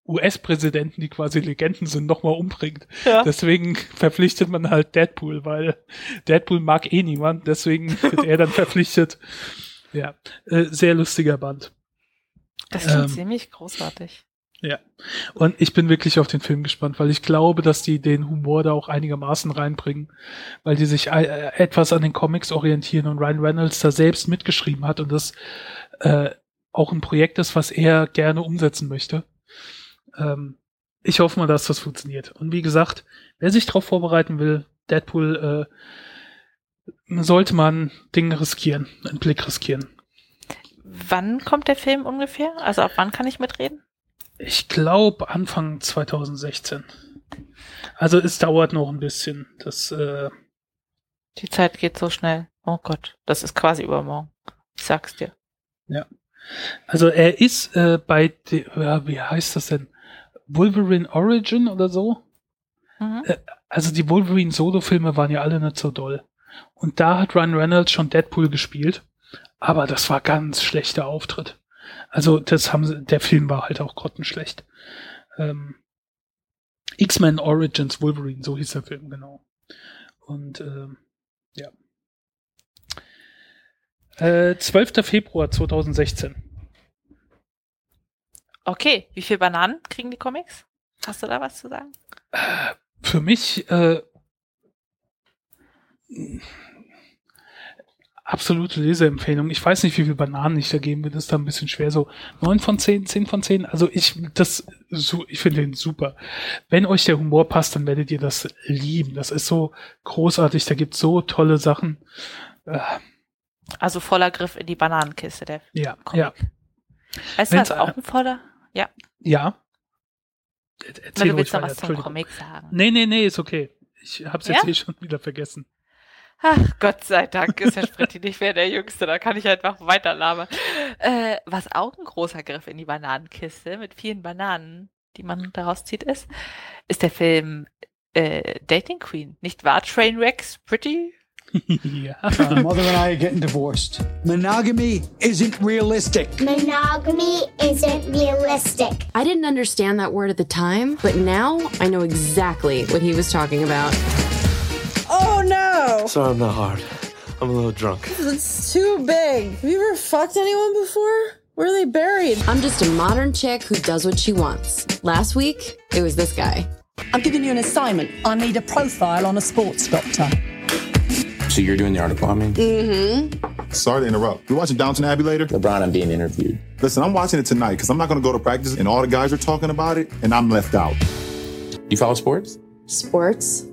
[SPEAKER 2] US-Präsidenten, die quasi Legenden sind, nochmal umbringt.
[SPEAKER 1] Ja.
[SPEAKER 2] Deswegen verpflichtet man halt Deadpool, weil Deadpool mag eh niemand, deswegen wird er dann verpflichtet. Ja, äh, sehr lustiger Band.
[SPEAKER 1] Das klingt
[SPEAKER 2] Ähm,
[SPEAKER 1] ziemlich großartig.
[SPEAKER 2] Ja. Und ich bin wirklich auf den Film gespannt, weil ich glaube, dass die den Humor da auch einigermaßen reinbringen, weil die sich äh, etwas an den Comics orientieren und Ryan Reynolds da selbst mitgeschrieben hat und das äh, auch ein Projekt ist, was er gerne umsetzen möchte. Ähm, ich hoffe mal, dass das funktioniert. Und wie gesagt, wer sich darauf vorbereiten will, Deadpool, äh, sollte man Dinge riskieren, einen Blick riskieren.
[SPEAKER 1] Wann kommt der Film ungefähr? Also ab wann kann ich mitreden?
[SPEAKER 2] Ich glaube Anfang 2016. Also es dauert noch ein bisschen. Das äh,
[SPEAKER 1] Die Zeit geht so schnell. Oh Gott, das ist quasi übermorgen. Ich sag's dir.
[SPEAKER 2] also er ist äh, bei de, ja, wie heißt das denn? Wolverine Origin oder so?
[SPEAKER 1] Mhm.
[SPEAKER 2] Äh, Also die Wolverine Solo Filme waren ja alle nicht so doll. Und da hat Ryan Reynolds schon Deadpool gespielt. aber das war ganz schlechter Auftritt. Also das haben sie, der Film war halt auch grottenschlecht. Ähm, X-Men Origins Wolverine, so hieß der Film, genau. Und ähm, ja. Äh, 12. Februar 2016.
[SPEAKER 1] Okay, wie viele Bananen kriegen die Comics? Hast du da was zu sagen?
[SPEAKER 2] Äh, für mich äh, absolute Leseempfehlung. Ich weiß nicht, wie viele Bananen ich da geben würde. Das ist da ein bisschen schwer. So neun von zehn, zehn von zehn. Also ich, das, so, ich finde den super. Wenn euch der Humor passt, dann werdet ihr das lieben. Das ist so großartig. Da gibt so tolle Sachen. Äh,
[SPEAKER 1] Also voller Griff in die Bananenkiste, der
[SPEAKER 2] ja,
[SPEAKER 1] Comic.
[SPEAKER 2] ja,
[SPEAKER 1] Weißt du,
[SPEAKER 2] Wenn's,
[SPEAKER 1] was auch ein voller? Ja,
[SPEAKER 2] ja. Er-
[SPEAKER 1] Na,
[SPEAKER 2] Erzähl
[SPEAKER 1] du willst noch was zum. Comic sagen.
[SPEAKER 2] Nee, nee, nee, ist okay. Ich hab's jetzt
[SPEAKER 1] Ja?
[SPEAKER 2] eh schon wieder vergessen.
[SPEAKER 1] Ach, Gott sei Dank ist der Spritti nicht mehr der Jüngste, da kann ich einfach weiter labern. Äh, was auch ein großer Griff in die Bananenkiste mit vielen Bananen, die man daraus zieht, ist, ist der Film äh, Dating Queen. Nicht wahr, Trainwreck, Pretty?
[SPEAKER 2] ja.
[SPEAKER 4] My mother and I are getting divorced. Monogamy isn't realistic.
[SPEAKER 5] Monogamy isn't realistic.
[SPEAKER 6] I didn't understand that word at the time, but now I know exactly what he was talking about.
[SPEAKER 7] Oh no!
[SPEAKER 8] Sorry, I'm not hard. I'm a little drunk.
[SPEAKER 7] It's too big. Have you ever fucked anyone before? Where are they buried?
[SPEAKER 6] I'm just a modern chick who does what she wants. Last week, it was this guy.
[SPEAKER 9] I'm giving you an assignment. I need a profile on a sports doctor.
[SPEAKER 10] So you're doing the article on me?
[SPEAKER 6] Mm-hmm.
[SPEAKER 11] Sorry to interrupt. You watching Downton Abbey later?
[SPEAKER 10] LeBron, I'm being interviewed.
[SPEAKER 11] Listen, I'm watching it tonight because I'm not going to go to practice and all the guys are talking about it and I'm left out.
[SPEAKER 10] You follow sports?
[SPEAKER 6] Sports?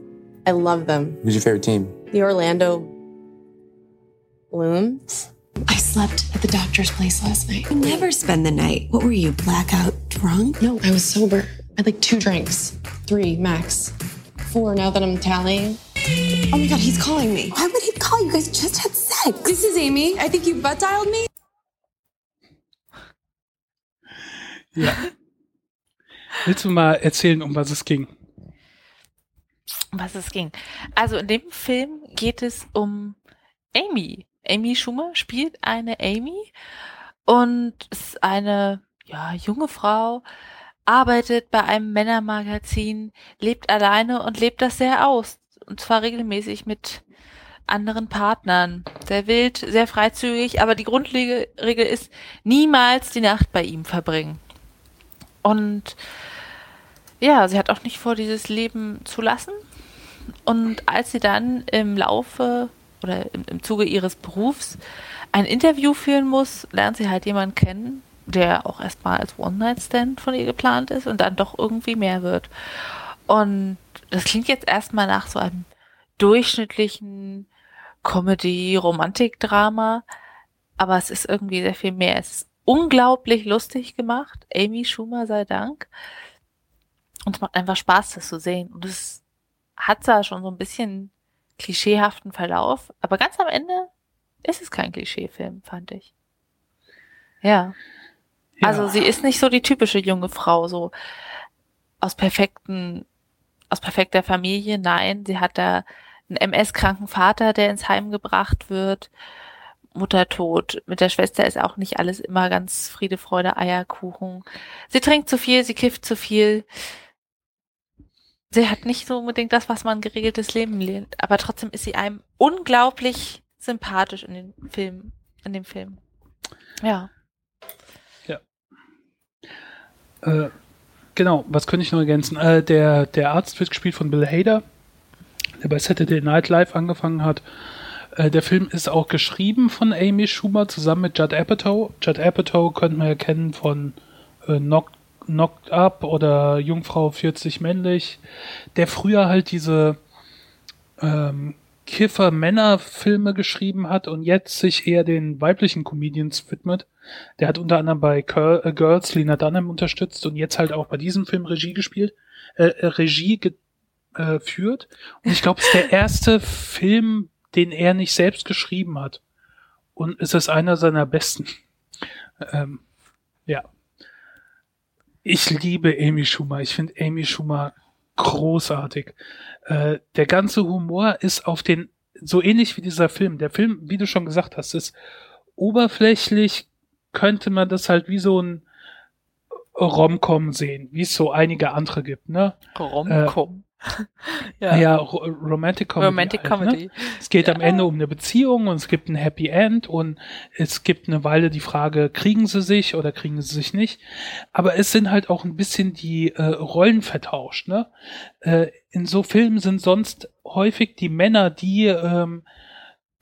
[SPEAKER 6] I love them.
[SPEAKER 10] Who's your favorite team?
[SPEAKER 6] The Orlando Blooms.
[SPEAKER 12] I slept at the doctor's place last night. You never spend the night. What were you, blackout drunk?
[SPEAKER 6] No, I was sober. I had like two drinks. Three, max. Four now that I'm tallying.
[SPEAKER 12] Oh my god, he's calling me. Why would he call? You guys just had sex.
[SPEAKER 6] This is Amy. I think you butt dialed me.
[SPEAKER 2] ja. Willst du mal erzählen, um was es ging?
[SPEAKER 1] Um was es ging. Also in dem Film geht es um Amy. Amy Schumer spielt eine Amy und ist eine ja, junge Frau, arbeitet bei einem Männermagazin, lebt alleine und lebt das sehr aus. Und zwar regelmäßig mit anderen Partnern. Sehr wild, sehr freizügig, aber die Grundregel ist, niemals die Nacht bei ihm verbringen. Und ja, sie hat auch nicht vor, dieses Leben zu lassen. Und als sie dann im Laufe oder im, im Zuge ihres Berufs ein Interview führen muss, lernt sie halt jemanden kennen, der auch erstmal als One-Night-Stand von ihr geplant ist und dann doch irgendwie mehr wird. Und das klingt jetzt erstmal nach so einem durchschnittlichen Comedy-Romantik-Drama, aber es ist irgendwie sehr viel mehr. Es ist unglaublich lustig gemacht. Amy Schumer sei Dank. Und es macht einfach Spaß, das zu sehen. Und es hat zwar schon so ein bisschen klischeehaften Verlauf, aber ganz am Ende ist es kein Klischeefilm, fand ich. Ja.
[SPEAKER 2] Ja.
[SPEAKER 1] Also sie ist nicht so die typische junge Frau, so aus perfekten, aus perfekter Familie. Nein, sie hat da einen MS-kranken Vater, der ins Heim gebracht wird. Mutter tot. Mit der Schwester ist auch nicht alles immer ganz Friede, Freude, Eierkuchen. Sie trinkt zu viel, sie kifft zu viel. Sie hat nicht so unbedingt das, was man geregeltes Leben lernt. Aber trotzdem ist sie einem unglaublich sympathisch in den Film, in dem Film. Ja.
[SPEAKER 2] Äh, genau, was könnte ich noch ergänzen? Äh, der, der Arzt wird gespielt von Bill Hader, der bei Saturday Night Live angefangen hat. Äh, der Film ist auch geschrieben von Amy Schumer zusammen mit Judd Apatow. Judd Apatow könnte man ja kennen von äh, Knocked, Knocked Up oder Jungfrau 40 männlich, der früher halt diese ähm, Kiffer-Männer-Filme geschrieben hat und jetzt sich eher den weiblichen Comedians widmet. Der hat unter anderem bei Girl, äh, Girls Lena Dunham unterstützt und jetzt halt auch bei diesem Film Regie gespielt, äh, äh, Regie ge äh. Und ich glaube, es ist der erste Film, den er nicht selbst geschrieben hat. Und es ist einer seiner besten. Ähm, ja. Ich liebe Amy Schumer. Ich finde Amy Schumer großartig. Äh, der ganze Humor ist auf den, so ähnlich wie dieser Film. Der Film, wie du schon gesagt hast, ist oberflächlich könnte man das halt wie so ein Romcom sehen, wie es so einige andere gibt, ne?
[SPEAKER 1] Romcom.
[SPEAKER 2] ja, ja Ro Romantic Comedy.
[SPEAKER 1] Romantic
[SPEAKER 2] halt,
[SPEAKER 1] Comedy.
[SPEAKER 2] Ne? Es geht
[SPEAKER 1] Ja.
[SPEAKER 2] am Ende um eine Beziehung und es gibt ein Happy End und es gibt eine Weile die Frage, kriegen sie sich oder kriegen sie sich nicht. Aber es sind halt auch ein bisschen die äh, Rollen vertauscht, ne? Äh, in so Filmen sind sonst häufig die Männer, die ähm,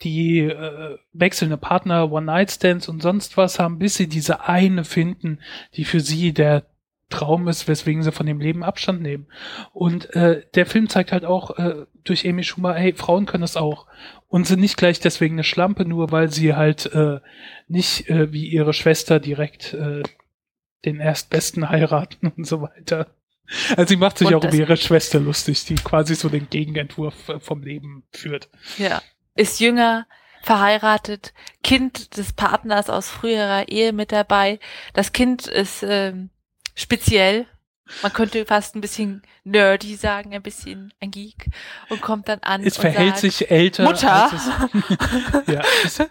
[SPEAKER 2] die äh, wechselnde Partner, One-Night-Stands und sonst was haben, bis sie diese eine finden, die für sie der Traum ist, weswegen sie von dem Leben Abstand nehmen. Und äh, der Film zeigt halt auch äh, durch Amy Schumer, hey, Frauen können das auch und sind nicht gleich deswegen eine Schlampe, nur weil sie halt äh, nicht äh, wie ihre Schwester direkt äh, den Erstbesten heiraten und so weiter. Also sie macht sich
[SPEAKER 1] Und
[SPEAKER 2] auch über ihre Schwester lustig, die quasi so den Gegenentwurf äh, vom Leben führt.
[SPEAKER 1] Ja. Ist jünger, verheiratet, Kind des Partners aus früherer Ehe mit dabei. Das Kind ist ähm, speziell. Man könnte fast ein bisschen nerdy sagen, ein bisschen ein Geek und kommt dann an.
[SPEAKER 2] Es verhält
[SPEAKER 1] sagt,
[SPEAKER 2] sich älter.
[SPEAKER 1] Mutter.
[SPEAKER 2] Es, ja, es,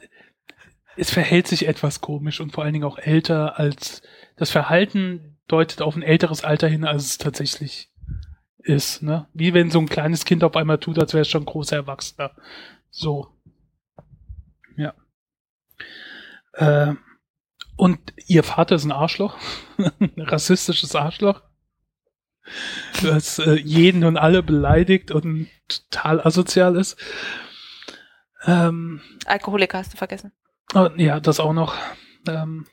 [SPEAKER 2] es verhält sich etwas komisch und vor allen Dingen auch älter als das Verhalten deutet auf ein älteres Alter hin, als es tatsächlich ist. Ne? Wie wenn so ein kleines Kind auf einmal tut, als wäre es schon ein großer Erwachsener. So. Ja. Äh, und ihr Vater ist ein Arschloch. ein rassistisches Arschloch. Das äh, jeden und alle beleidigt und total asozial ist. Ähm,
[SPEAKER 1] Alkoholiker hast du vergessen.
[SPEAKER 2] Oh, ja, das auch noch. Ähm,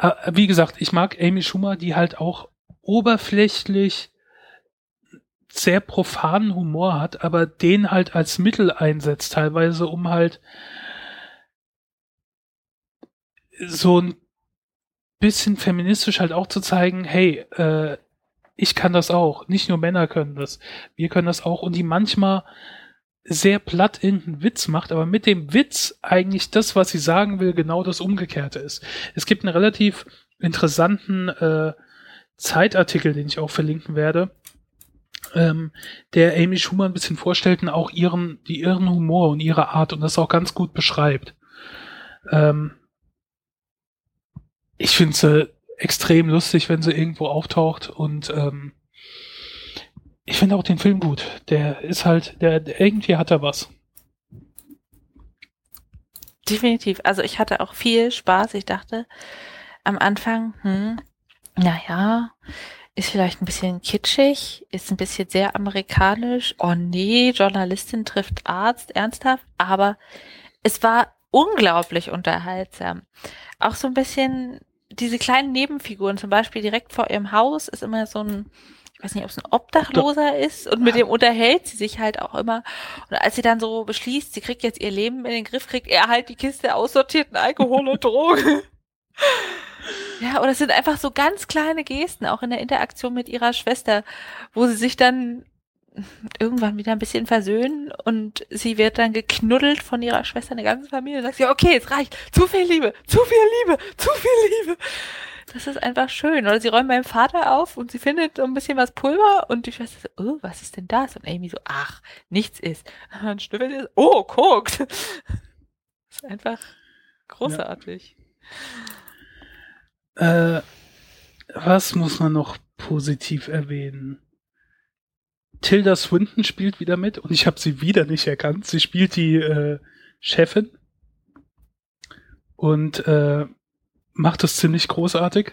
[SPEAKER 2] äh, wie gesagt, ich mag Amy Schumer, die halt auch oberflächlich sehr profanen Humor hat, aber den halt als Mittel einsetzt, teilweise, um halt so ein bisschen feministisch halt auch zu zeigen, hey, äh, ich kann das auch. Nicht nur Männer können das. Wir können das auch. Und die manchmal sehr platt irgendeinen Witz macht, aber mit dem Witz eigentlich das, was sie sagen will, genau das Umgekehrte ist. Es gibt einen relativ interessanten äh, Zeitartikel, den ich auch verlinken werde, ähm, der Amy Schumer ein bisschen vorstellt und auch ihren, die ihren Humor und ihre Art und das auch ganz gut beschreibt. Ähm, ich finde sie extrem lustig, wenn sie irgendwo auftaucht und ähm, ich finde auch den Film gut. Der ist halt, der, der irgendwie hat er was.
[SPEAKER 1] Definitiv. Also ich hatte auch viel Spaß. Ich dachte am Anfang, hm, naja, ist vielleicht ein bisschen kitschig, ist ein bisschen sehr amerikanisch. Oh nee, Journalistin trifft Arzt, ernsthaft. Aber es war unglaublich unterhaltsam. Auch so ein bisschen diese kleinen Nebenfiguren, zum Beispiel direkt vor ihrem Haus ist immer so ein, ich weiß nicht, ob es ein Obdachloser ist und mit dem unterhält sie sich halt auch immer. Und als sie dann so beschließt, sie kriegt jetzt ihr Leben in den Griff, kriegt er halt die Kiste aussortierten Alkohol und Drogen. Ja, oder es sind einfach so ganz kleine Gesten, auch in der Interaktion mit ihrer Schwester, wo sie sich dann irgendwann wieder ein bisschen versöhnen und sie wird dann geknuddelt von ihrer Schwester, eine ganze Familie, und sagt sie, okay, es reicht, zu viel Liebe, zu viel Liebe, zu viel Liebe. Das ist einfach schön. Oder sie räumen beim Vater auf und sie findet so ein bisschen was Pulver und die Schwester so, oh, was ist denn das? Und Amy so, ach, nichts ist. Und dann schnüffelt sie, oh, guckt. Das ist einfach großartig.
[SPEAKER 2] Äh, was muss man noch positiv erwähnen? Tilda Swinton spielt wieder mit und ich habe sie wieder nicht erkannt. Sie spielt die äh, Chefin und äh, macht das ziemlich großartig.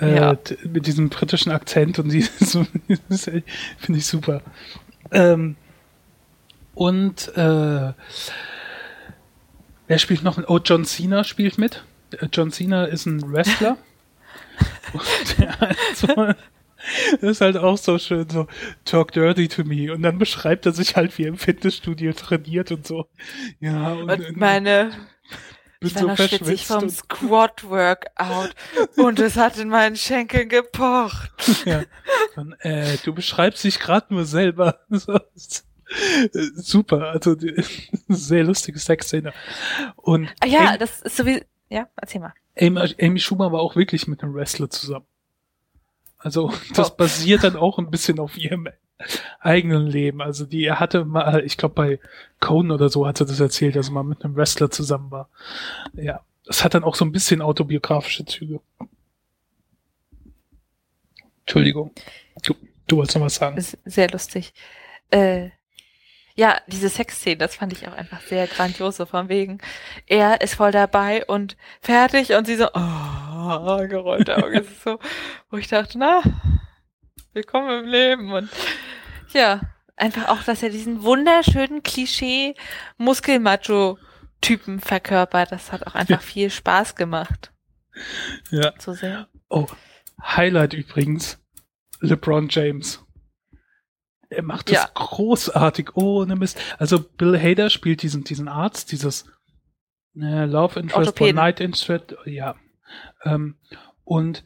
[SPEAKER 2] Äh,
[SPEAKER 1] Ja.
[SPEAKER 2] Mit diesem britischen Akzent und die so, finde ich super. Ähm, und äh, wer spielt noch? Oh, John Cena spielt mit. Äh, John Cena ist ein Wrestler. und der halt so, das ist halt auch so schön, so talk dirty to me. Und dann beschreibt er sich halt, wie er im Fitnessstudio trainiert und so. Ja, und,
[SPEAKER 1] Und meine, ich war noch schwitzig vom Squat-Workout und es hat in meinen Schenkeln gepocht.
[SPEAKER 2] ja. Und, äh, du beschreibst dich gerade nur selber. So, Super, also sehr lustige Sexszene. Und
[SPEAKER 1] Ah ja,
[SPEAKER 2] Amy,
[SPEAKER 1] das ist so wie, ja, erzähl mal.
[SPEAKER 2] Amy, Amy Schumer war auch wirklich mit einem Wrestler zusammen. Also das
[SPEAKER 1] Oh.
[SPEAKER 2] basiert dann auch ein bisschen auf ihrem eigenen Leben. Also die er hatte mal, ich glaube bei Conan oder so hat er das erzählt, dass er mal mit einem Wrestler zusammen war. Ja, das hat dann auch so ein bisschen autobiografische Züge. Entschuldigung. Du, du wolltest noch was sagen.
[SPEAKER 1] Sehr lustig. Äh, ja, diese Sexszene, das fand ich auch einfach sehr grandios, so von wegen, er ist voll dabei und fertig und sie so, oh, gerollte Augen, ist so, wo ich dachte, na, willkommen im Leben und ja, einfach auch, dass er diesen wunderschönen Klischee Muskelmacho-Typen verkörpert, das hat auch einfach viel Spaß gemacht.
[SPEAKER 2] Ja.
[SPEAKER 1] Zu sehen.
[SPEAKER 2] Oh, Highlight übrigens, LeBron James. Er macht das
[SPEAKER 1] Ja.
[SPEAKER 2] großartig, ohne Mist. Also Bill Hader spielt diesen, diesen Arzt, dieses äh, Love Interest
[SPEAKER 1] Orthopäden.
[SPEAKER 2] Night Interest, ja. Ähm, und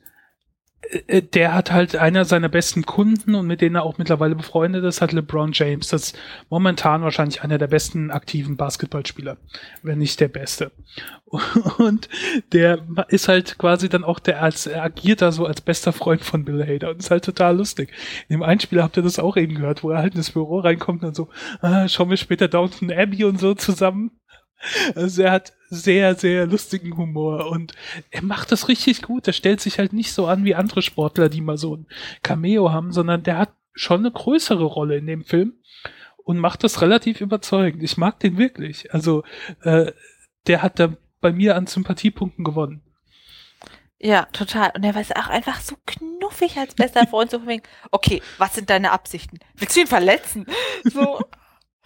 [SPEAKER 2] der hat halt einer seiner besten Kunden und mit denen er auch mittlerweile befreundet ist, hat LeBron James. Das ist momentan wahrscheinlich einer der besten aktiven Basketballspieler, wenn nicht der beste. Und der ist halt quasi dann auch der als er agiert da so als bester Freund von Bill Hader und ist halt total lustig. In dem Einspieler habt ihr das auch eben gehört, wo er halt ins Büro reinkommt und so, ah, schauen wir später Downton Abbey und so zusammen. Also er hat sehr, sehr lustigen Humor und er macht das richtig gut. Er stellt sich halt nicht so an wie andere Sportler, die mal so ein Cameo haben, sondern der hat schon eine größere Rolle in dem Film und macht das relativ überzeugend. Ich mag den wirklich. Also äh, der hat da bei mir an Sympathiepunkten gewonnen.
[SPEAKER 1] Ja, total. Und er war auch einfach so knuffig als bester Freund, so wegen, okay, was sind deine Absichten? Willst du ihn verletzen? So,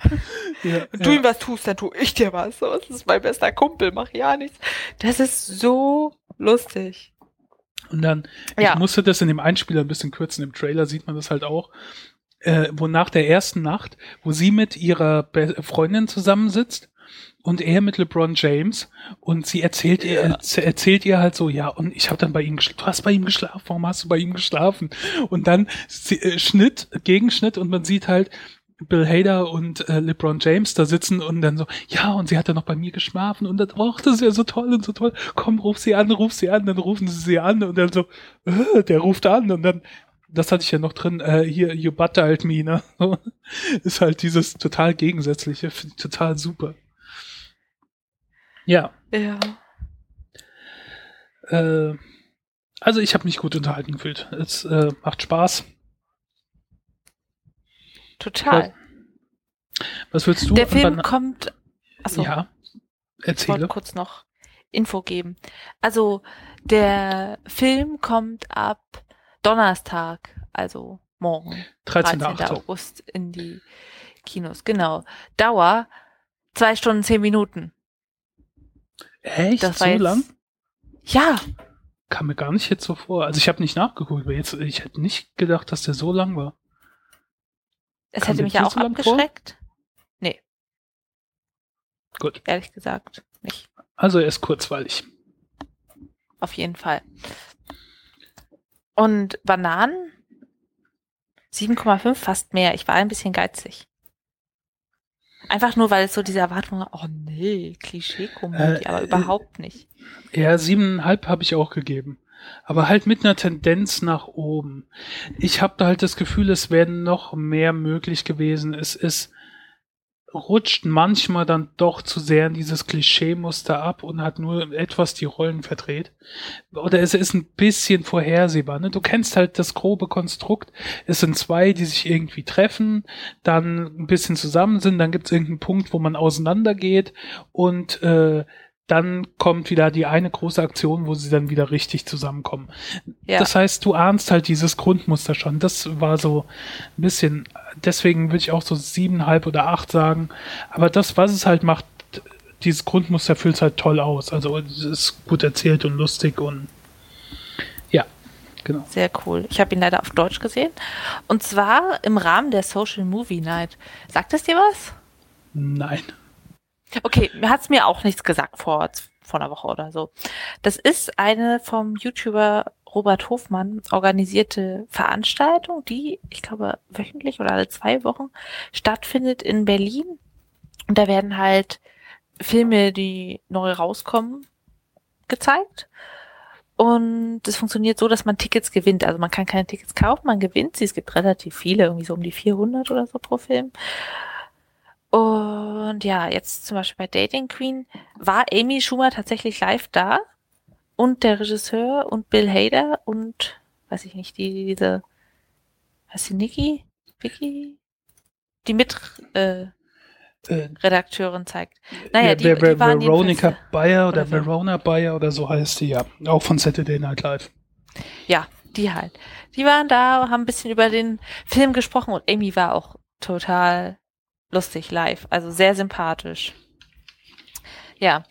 [SPEAKER 2] Ja,
[SPEAKER 1] du
[SPEAKER 2] ja.
[SPEAKER 1] ihm was tust, dann tue ich dir was. So, das ist mein bester Kumpel, mach ja nichts. Das ist so lustig.
[SPEAKER 2] Und dann,
[SPEAKER 1] Ja.
[SPEAKER 2] ich musste das in dem Einspieler ein bisschen kürzen, im Trailer sieht man das halt auch, äh, wo nach der ersten Nacht, wo sie mit ihrer Be Freundin zusammensitzt und er mit LeBron James und sie erzählt ihr erz- erzählt ihr halt so ja und ich habe dann bei ihm geschlafen du hast bei ihm geschlafen warum hast du bei ihm geschlafen und dann äh, Schnitt Gegenschnitt und man sieht halt Bill Hader und äh, LeBron James da sitzen und dann so, ja, und sie hat ja noch bei mir geschlafen und dann, oh, das ist ja so toll und so toll. Komm, ruf sie an, ruf sie an, dann rufen sie sie an und dann so, äh, der ruft an und dann, das hatte ich ja noch drin, äh, hier, you buttered me, ne? Ist halt dieses total gegensätzliche, finde ich total super. Ja,
[SPEAKER 1] Ja.
[SPEAKER 2] äh, also ich habe mich gut unterhalten gefühlt. Es äh, macht Spaß.
[SPEAKER 1] Total.
[SPEAKER 2] Was willst du?
[SPEAKER 1] Der Film
[SPEAKER 2] Bana-
[SPEAKER 1] kommt. Achso,
[SPEAKER 2] Ja,
[SPEAKER 1] ich wollte
[SPEAKER 2] erzähle.
[SPEAKER 1] kurz noch Info geben. Also, der Film kommt ab Donnerstag, also morgen,
[SPEAKER 2] 13.
[SPEAKER 1] 13.
[SPEAKER 2] Achte.
[SPEAKER 1] August in die Kinos. Genau. Dauer zwei Stunden, zehn Minuten.
[SPEAKER 2] Echt?
[SPEAKER 1] Das
[SPEAKER 2] so
[SPEAKER 1] jetzt-
[SPEAKER 2] lang?
[SPEAKER 1] Ja,
[SPEAKER 2] Kam mir gar nicht jetzt so vor. Also ich habe nicht nachgeguckt, aber jetzt, ich hätte nicht gedacht, dass der so lang war.
[SPEAKER 1] Es hätte mich ja auch
[SPEAKER 2] lang vor?
[SPEAKER 1] abgeschreckt. Nee,
[SPEAKER 2] Gut.
[SPEAKER 1] ehrlich gesagt nicht.
[SPEAKER 2] Also er ist kurzweilig.
[SPEAKER 1] Auf jeden Fall. Und Bananen? 7,5, fast mehr. Ich war ein bisschen geizig. Einfach nur, weil es so diese Erwartung war, oh nee, Klischee-Komödie,
[SPEAKER 2] Äh,
[SPEAKER 1] aber
[SPEAKER 2] äh,
[SPEAKER 1] überhaupt nicht.
[SPEAKER 2] Ja, siebeneinhalb habe ich auch gegeben. Aber halt mit einer Tendenz nach oben. Ich habe da halt das Gefühl, es wäre noch mehr möglich gewesen. Es ist rutscht manchmal dann doch zu sehr in dieses Klischee-Muster ab und hat nur etwas die Rollen verdreht. Oder es ist ein bisschen vorhersehbar. Ne? Du kennst halt das grobe Konstrukt. Es sind zwei, die sich irgendwie treffen, dann ein bisschen zusammen sind, dann gibt es irgendeinen Punkt, wo man auseinandergeht und äh, dann kommt wieder die eine große Aktion, wo sie dann wieder richtig zusammenkommen.
[SPEAKER 1] Ja.
[SPEAKER 2] Das heißt, du ahnst halt dieses Grundmuster schon. Das war so ein bisschen, deswegen würde ich auch so siebeneinhalb oder acht sagen. Aber das, was es halt macht, dieses Grundmuster füllt es halt toll aus. Also es ist gut erzählt und lustig und ja, genau.
[SPEAKER 1] Sehr cool. Ich habe ihn leider auf Deutsch gesehen. Und zwar im Rahmen der Social Movie Night. Sagt es dir was?
[SPEAKER 2] Nein.
[SPEAKER 1] Okay, mir hat's mir auch nichts gesagt vor, vor einer Woche oder so. Das ist eine vom YouTuber Robert Hofmann organisierte Veranstaltung, die, ich glaube, wöchentlich oder alle zwei Wochen stattfindet in Berlin. Und da werden halt Filme, die neu rauskommen, gezeigt. Und es funktioniert so, dass man Tickets gewinnt. Also man kann keine Tickets kaufen, man gewinnt sie. Es gibt relativ viele, irgendwie so um die 400 oder so pro Film. Und ja, jetzt zum Beispiel bei Dating Queen war Amy Schumer tatsächlich live da und der Regisseur und Bill Hader und weiß ich nicht, die diese heißt sie Nikki? Vicky? Die mit äh,
[SPEAKER 2] Äh,
[SPEAKER 1] Redakteurin zeigt. Naja,
[SPEAKER 2] ja,
[SPEAKER 1] die,
[SPEAKER 2] Ver-
[SPEAKER 1] die waren
[SPEAKER 2] Veronica
[SPEAKER 1] jedenfalls,
[SPEAKER 2] Bayer oder
[SPEAKER 1] oder Ver-
[SPEAKER 2] Verona Bayer oder so heißt sie ja. Auch von Saturday Night Live.
[SPEAKER 1] ja, die halt. Die waren da, haben ein bisschen über den Film gesprochen und Amy war auch total lustig live, also sehr sympathisch. Ja,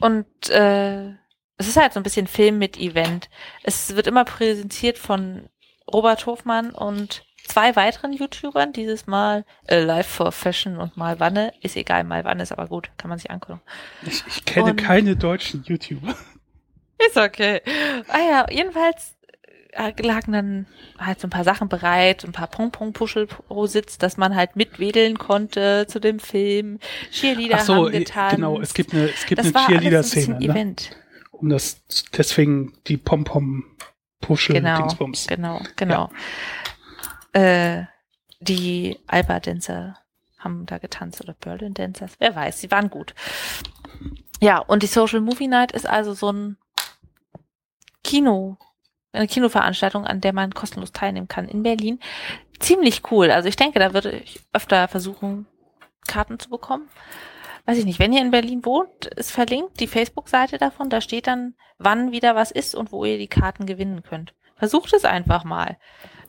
[SPEAKER 1] und äh, es ist halt so ein bisschen Film mit Event. Es wird immer präsentiert von Robert Hofmann und zwei weiteren YouTubern, dieses Mal äh, Live for Fashion und mal Wanne. Ist egal, mal Wanne ist aber gut, kann man sich angucken.
[SPEAKER 2] Ich, ich kenne
[SPEAKER 1] Und-
[SPEAKER 2] keine deutschen YouTuber.
[SPEAKER 1] Ist okay. Ah ja, jedenfalls lagen dann halt so ein paar Sachen bereit, ein paar Pong-Pong-Puschel-Sitz, dass man halt mitwedeln konnte zu dem Film. Cheerleader
[SPEAKER 2] Ach so,
[SPEAKER 1] haben getan.
[SPEAKER 2] genau, es gibt eine, es gibt
[SPEAKER 1] Das
[SPEAKER 2] eine
[SPEAKER 1] ein
[SPEAKER 2] Cheerleader-Szene.
[SPEAKER 1] bisschen
[SPEAKER 2] Ne?
[SPEAKER 1] Event.
[SPEAKER 2] Um das, deswegen die Pom-Pom-Puschel
[SPEAKER 1] Genau,
[SPEAKER 2] Dingsbums.
[SPEAKER 1] genau, genau. Äh, die Alba-Dancer haben da getanzt oder Berlin Dancers, wer weiß, sie waren gut. Ja, und die Social Movie Night ist also so ein Kino, eine Kinoveranstaltung, an der man kostenlos teilnehmen kann in Berlin. Ziemlich cool. Also ich denke, da würde ich öfter versuchen, Karten zu bekommen. Weiß ich nicht, wenn ihr in Berlin wohnt, ist verlinkt die Facebook-Seite davon. Da steht dann, wann wieder was ist und wo ihr die Karten gewinnen könnt. Versucht es einfach mal.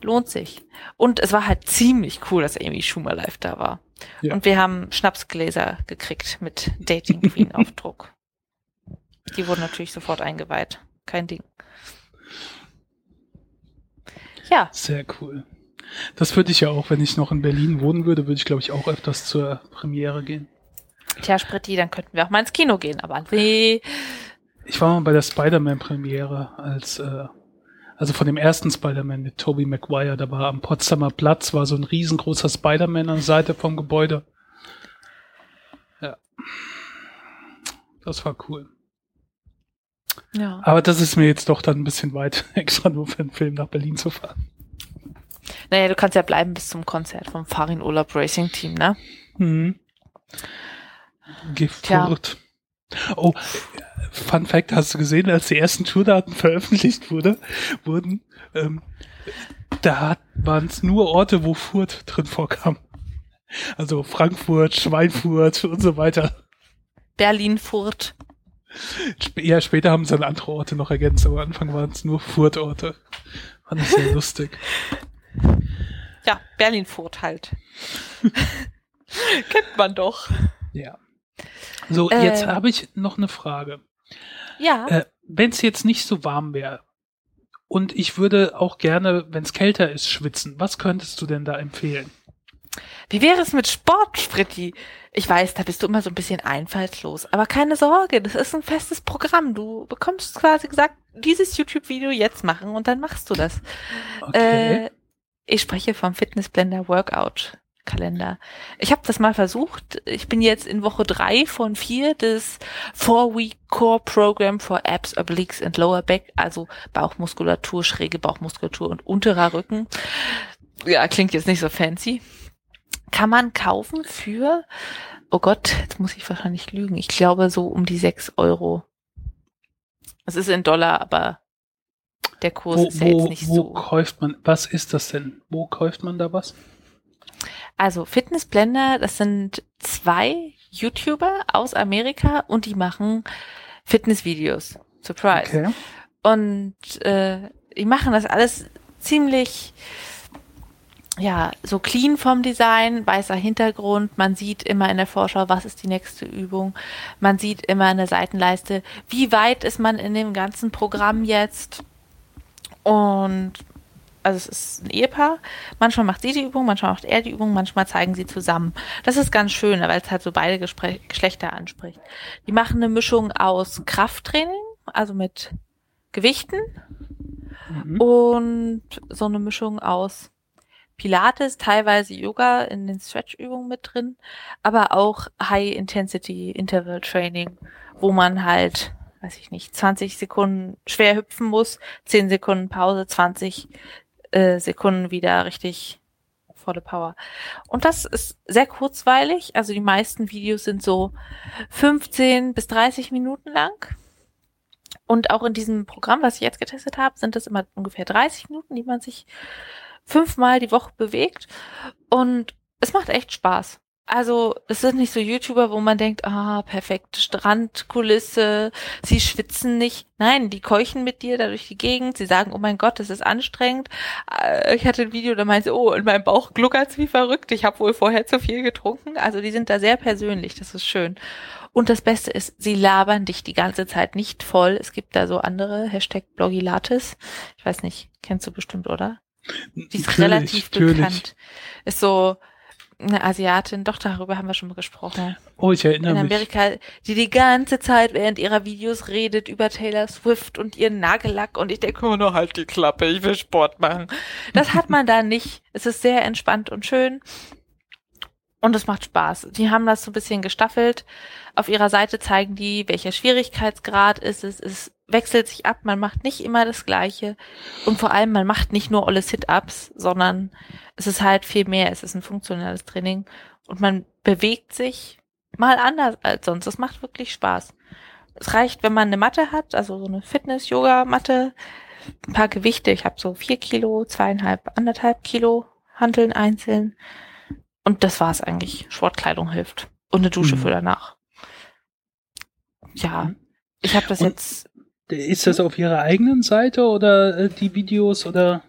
[SPEAKER 1] Lohnt sich. Und es war halt ziemlich cool, dass Amy Schumer live da war.
[SPEAKER 2] Ja.
[SPEAKER 1] Und wir haben Schnapsgläser gekriegt mit Dating Queen Aufdruck. Die wurden natürlich sofort eingeweiht. Kein Ding. Ja,
[SPEAKER 2] Sehr cool. Das würde ich ja auch, wenn ich noch in Berlin wohnen würde, würde ich glaube ich auch öfters zur Premiere gehen.
[SPEAKER 1] tja, Spritti, dann könnten wir auch mal ins Kino gehen, aber nee.
[SPEAKER 2] Ich war mal bei der Spider-Man-Premiere als, äh, also von dem ersten Spider-Man mit Tobey Maguire, da war am Potsdamer Platz, war so ein riesengroßer Spider-Man an der Seite vom Gebäude. Ja. Das war cool.
[SPEAKER 1] Ja.
[SPEAKER 2] Aber das ist mir jetzt doch dann ein bisschen weit, extra nur für einen Film nach Berlin zu fahren.
[SPEAKER 1] Naja, du kannst ja bleiben bis zum Konzert vom Farin Urlaub Racing Team, ne?
[SPEAKER 2] Mhm. Gefurt. Oh, Fun Fact, hast du gesehen, als die ersten Tourdaten veröffentlicht wurde, wurden, ähm, da waren es nur Orte, wo Furt drin vorkam. Also Frankfurt, Schweinfurt und so weiter.
[SPEAKER 1] Berlin, Furt.
[SPEAKER 2] Sp ja, später haben sie dann andere Orte noch ergänzt, aber am Anfang waren es nur Furtorte. Fand ich sehr lustig.
[SPEAKER 1] Ja, Berlin, Furt halt. Kennt man doch.
[SPEAKER 2] Ja. So,
[SPEAKER 1] Äh.
[SPEAKER 2] jetzt habe ich noch eine Frage.
[SPEAKER 1] Ja.
[SPEAKER 2] Äh, wenn es jetzt nicht so warm wäre und ich würde auch gerne, wenn es kälter ist, schwitzen, was könntest du denn da empfehlen?
[SPEAKER 1] Wie wäre es mit Sport, Spritti? Ich weiß, da bist du immer so ein bisschen einfallslos. Aber keine Sorge, das ist ein festes Programm. Du bekommst quasi gesagt, dieses YouTube-Video jetzt machen und dann machst du das.
[SPEAKER 2] Okay.
[SPEAKER 1] Äh, ich spreche vom Fitnessblender Workout Kalender. Ich habe das mal versucht. Ich bin jetzt in Woche drei von vier des Four-Week Core Program for Abs, Obliques and Lower Back, also Bauchmuskulatur, schräge Bauchmuskulatur und unterer Rücken. Ja, klingt jetzt nicht so fancy. Kann man kaufen für, oh Gott, jetzt muss ich wahrscheinlich lügen. Ich glaube so um die sechs Euro. Es ist in Dollar, aber der Kurs
[SPEAKER 2] Wo,
[SPEAKER 1] ist ja jetzt
[SPEAKER 2] wo,
[SPEAKER 1] nicht
[SPEAKER 2] wo
[SPEAKER 1] so.
[SPEAKER 2] kauft man, was ist das denn? Wo kauft man da was?
[SPEAKER 1] Also Fitnessblender, das sind zwei YouTuber aus Amerika und die machen Fitnessvideos. Surprise.
[SPEAKER 2] Okay.
[SPEAKER 1] Und äh, die machen das alles ziemlich ja, so clean vom Design, weißer Hintergrund, man sieht immer in der Vorschau, was ist die nächste Übung, man sieht immer in der Seitenleiste, wie weit ist man in dem ganzen Programm jetzt. Und also es ist ein Ehepaar, manchmal macht sie die Übung, manchmal macht er die Übung, manchmal zeigen sie zusammen. Das ist ganz schön, weil es halt so beide Gespräch Geschlechter anspricht. Die machen eine Mischung aus Krafttraining, also mit Gewichten und so eine Mischung aus Pilates, teilweise Yoga in den Stretch-Übungen mit drin, aber auch High-Intensity Interval Training, wo man halt weiß ich nicht, 20 Sekunden schwer hüpfen muss, 10 Sekunden Pause, 20 äh, Sekunden wieder richtig volle Power. Und das ist sehr kurzweilig. Also die meisten Videos sind so 15 bis 30 Minuten lang. Und auch in diesem Programm, was ich jetzt getestet habe, sind das immer ungefähr 30 Minuten, die man sich fünfmal die Woche bewegt. Und es macht echt Spaß. Also, es sind nicht so YouTuber, wo man denkt, ah, perfekte Strandkulisse, sie schwitzen nicht. Nein, die keuchen mit dir da durch die Gegend, sie sagen, oh mein Gott, das ist anstrengend. Äh, ich hatte ein Video, da meinte, oh, in meinem Bauch gluckert's wie verrückt, ich habe wohl vorher zu viel getrunken. Also, die sind da sehr persönlich, das ist schön. Und das Beste ist, sie labern dich die ganze Zeit nicht voll. Es gibt da so andere, Hashtag Blogilates. Ich weiß nicht, kennst du bestimmt, oder? Die ist
[SPEAKER 2] Natürlich,
[SPEAKER 1] relativ
[SPEAKER 2] natürlich.
[SPEAKER 1] bekannt. Ist so eine Asiatin, doch darüber haben wir schon mal gesprochen.
[SPEAKER 2] Oh, ich erinnere
[SPEAKER 1] In
[SPEAKER 2] mich.
[SPEAKER 1] Amerika, die die ganze Zeit während ihrer Videos redet über Taylor Swift und ihren Nagellack und ich denke immer nur halt die Klappe, ich will Sport machen. Das hat man da nicht. Es ist sehr entspannt und schön. Und es macht Spaß. Die haben das so ein bisschen gestaffelt. Auf ihrer Seite zeigen die, welcher Schwierigkeitsgrad ist es. Es wechselt sich ab. Man macht nicht immer das Gleiche. Und vor allem, man macht nicht nur alle Sit-Ups, sondern es ist halt viel mehr. Es ist ein funktionelles Training. Und man bewegt sich mal anders als sonst. Das macht wirklich Spaß. Es reicht, wenn man eine Matte hat, also so eine Fitness-Yoga-Matte, ein paar Gewichte. Ich habe so vier Kilo, zweieinhalb, anderthalb Kilo Hanteln einzeln. Und das war's eigentlich. Sportkleidung hilft. Und eine Dusche
[SPEAKER 2] Mhm.
[SPEAKER 1] für danach. Ja, ich habe das
[SPEAKER 2] Und-
[SPEAKER 1] jetzt.
[SPEAKER 2] Ist das auf ihrer eigenen Seite oder äh, die Videos oder?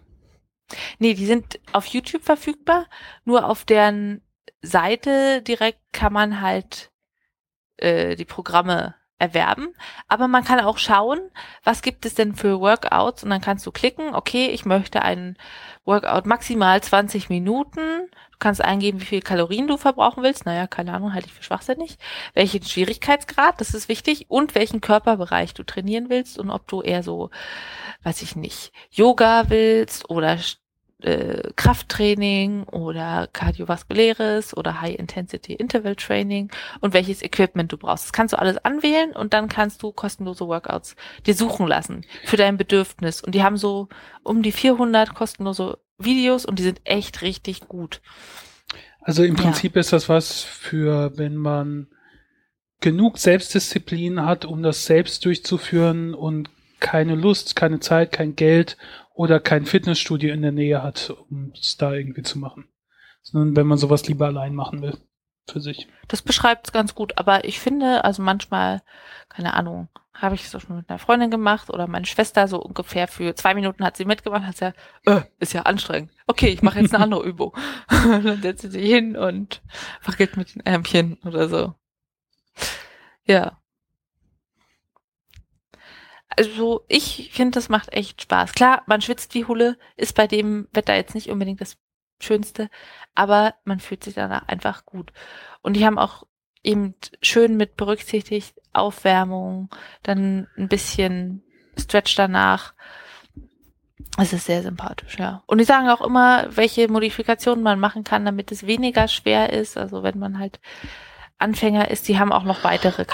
[SPEAKER 1] Nee, die sind auf YouTube verfügbar. Nur auf deren Seite direkt kann man halt äh, die Programme erwerben. Aber man kann auch schauen, was gibt es denn für Workouts und dann kannst du klicken, okay, ich möchte einen Workout maximal 20 Minuten. Du kannst eingeben, wie viel Kalorien du verbrauchen willst. Naja, keine Ahnung, halte ich für schwachsinnig. Welchen Schwierigkeitsgrad, das ist wichtig. Und welchen Körperbereich du trainieren willst und ob du eher so, weiß ich nicht, Yoga willst oder äh, Krafttraining oder kardiovaskuläres oder High-Intensity-Interval-Training und welches Equipment du brauchst. Das kannst du alles anwählen und dann kannst du kostenlose Workouts dir suchen lassen für dein Bedürfnis. Und die haben so um die 400 kostenlose Videos und die sind echt richtig gut.
[SPEAKER 2] Also im
[SPEAKER 1] Ja.
[SPEAKER 2] Prinzip ist das was für, wenn man genug Selbstdisziplin hat, um das selbst durchzuführen und keine Lust, keine Zeit, kein Geld oder kein Fitnessstudio in der Nähe hat, um es da irgendwie zu machen. Sondern wenn man sowas lieber allein machen will. Für sich.
[SPEAKER 1] Das beschreibt es ganz gut, aber ich finde, also manchmal, keine Ahnung, habe ich es auch schon mit einer Freundin gemacht oder meine Schwester so ungefähr für zwei Minuten hat sie mitgemacht, hat sie ja, äh, ist ja anstrengend. Okay, ich mache jetzt eine andere Übung. dann setzt sie sich hin und wackelt mit den Ärmchen oder so. Ja. Also ich finde, das macht echt Spaß. Klar, man schwitzt wie Hulle, ist bei dem Wetter jetzt nicht unbedingt das Schönste, aber man fühlt sich danach einfach gut. Und die haben auch eben schön mit berücksichtigt Aufwärmung, dann ein bisschen Stretch danach. Es ist sehr sympathisch, ja. Und die sagen auch immer, welche Modifikationen man machen kann, damit es weniger schwer ist. Also wenn man halt Anfänger ist, die haben auch noch weitere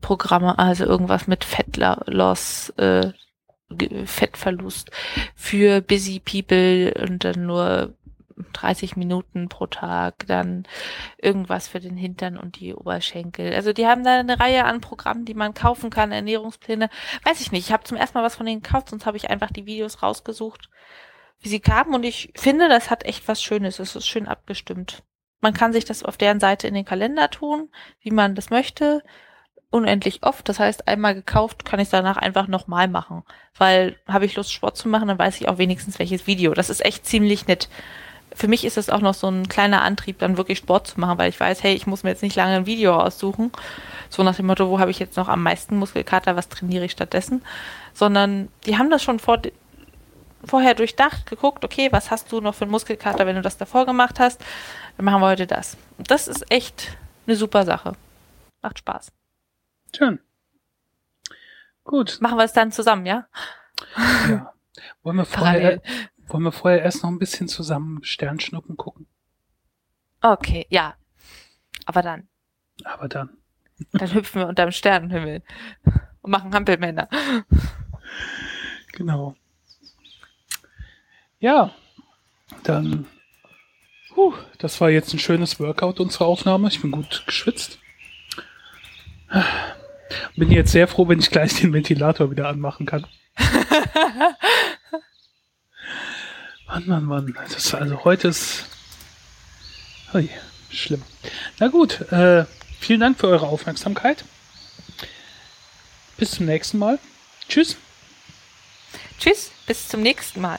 [SPEAKER 1] Kalenderprogramme, also irgendwas mit Fettloss, äh, Fettverlust für busy people und dann nur 30 Minuten pro Tag, dann irgendwas für den Hintern und die Oberschenkel. Also die haben da eine Reihe an Programmen, die man kaufen kann, Ernährungspläne. Weiß ich nicht, ich habe zum ersten Mal was von denen gekauft, sonst habe ich einfach die Videos rausgesucht, wie sie kamen und ich finde, das hat echt was Schönes. Es ist schön abgestimmt. Man kann sich das auf deren Seite in den Kalender tun, wie man das möchte unendlich oft. Das heißt, einmal gekauft, kann ich danach einfach nochmal machen. Weil habe ich Lust, Sport zu machen, dann weiß ich auch wenigstens welches Video. Das ist echt ziemlich nett. Für mich ist es auch noch so ein kleiner Antrieb, dann wirklich Sport zu machen, weil ich weiß, hey, ich muss mir jetzt nicht lange ein Video aussuchen. So nach dem Motto, wo habe ich jetzt noch am meisten Muskelkater, was trainiere ich stattdessen? Sondern die haben das schon vor, vorher durchdacht, geguckt, okay, was hast du noch für einen Muskelkater, wenn du das davor gemacht hast? Dann machen wir heute das. Das ist echt eine super Sache. Macht Spaß.
[SPEAKER 2] Schön. Gut.
[SPEAKER 1] Machen wir es dann zusammen, ja?
[SPEAKER 2] Ja. Wollen wir vorher, wollen wir vorher erst noch ein bisschen zusammen Sternschnuppen gucken?
[SPEAKER 1] Okay, ja. Aber dann.
[SPEAKER 2] Aber dann.
[SPEAKER 1] Dann hüpfen wir unterm Sternenhimmel. und machen Hampelmänner.
[SPEAKER 2] Genau. Ja, dann. Puh, das war jetzt ein schönes Workout, unsere Aufnahme. Ich bin gut geschwitzt. Bin jetzt sehr froh, wenn ich gleich den Ventilator wieder anmachen kann. Mann, Mann, Mann. Das also heute ist. Ui, schlimm. Na gut, äh, vielen Dank für eure Aufmerksamkeit. Bis zum nächsten Mal. Tschüss.
[SPEAKER 1] Tschüss, bis zum nächsten Mal.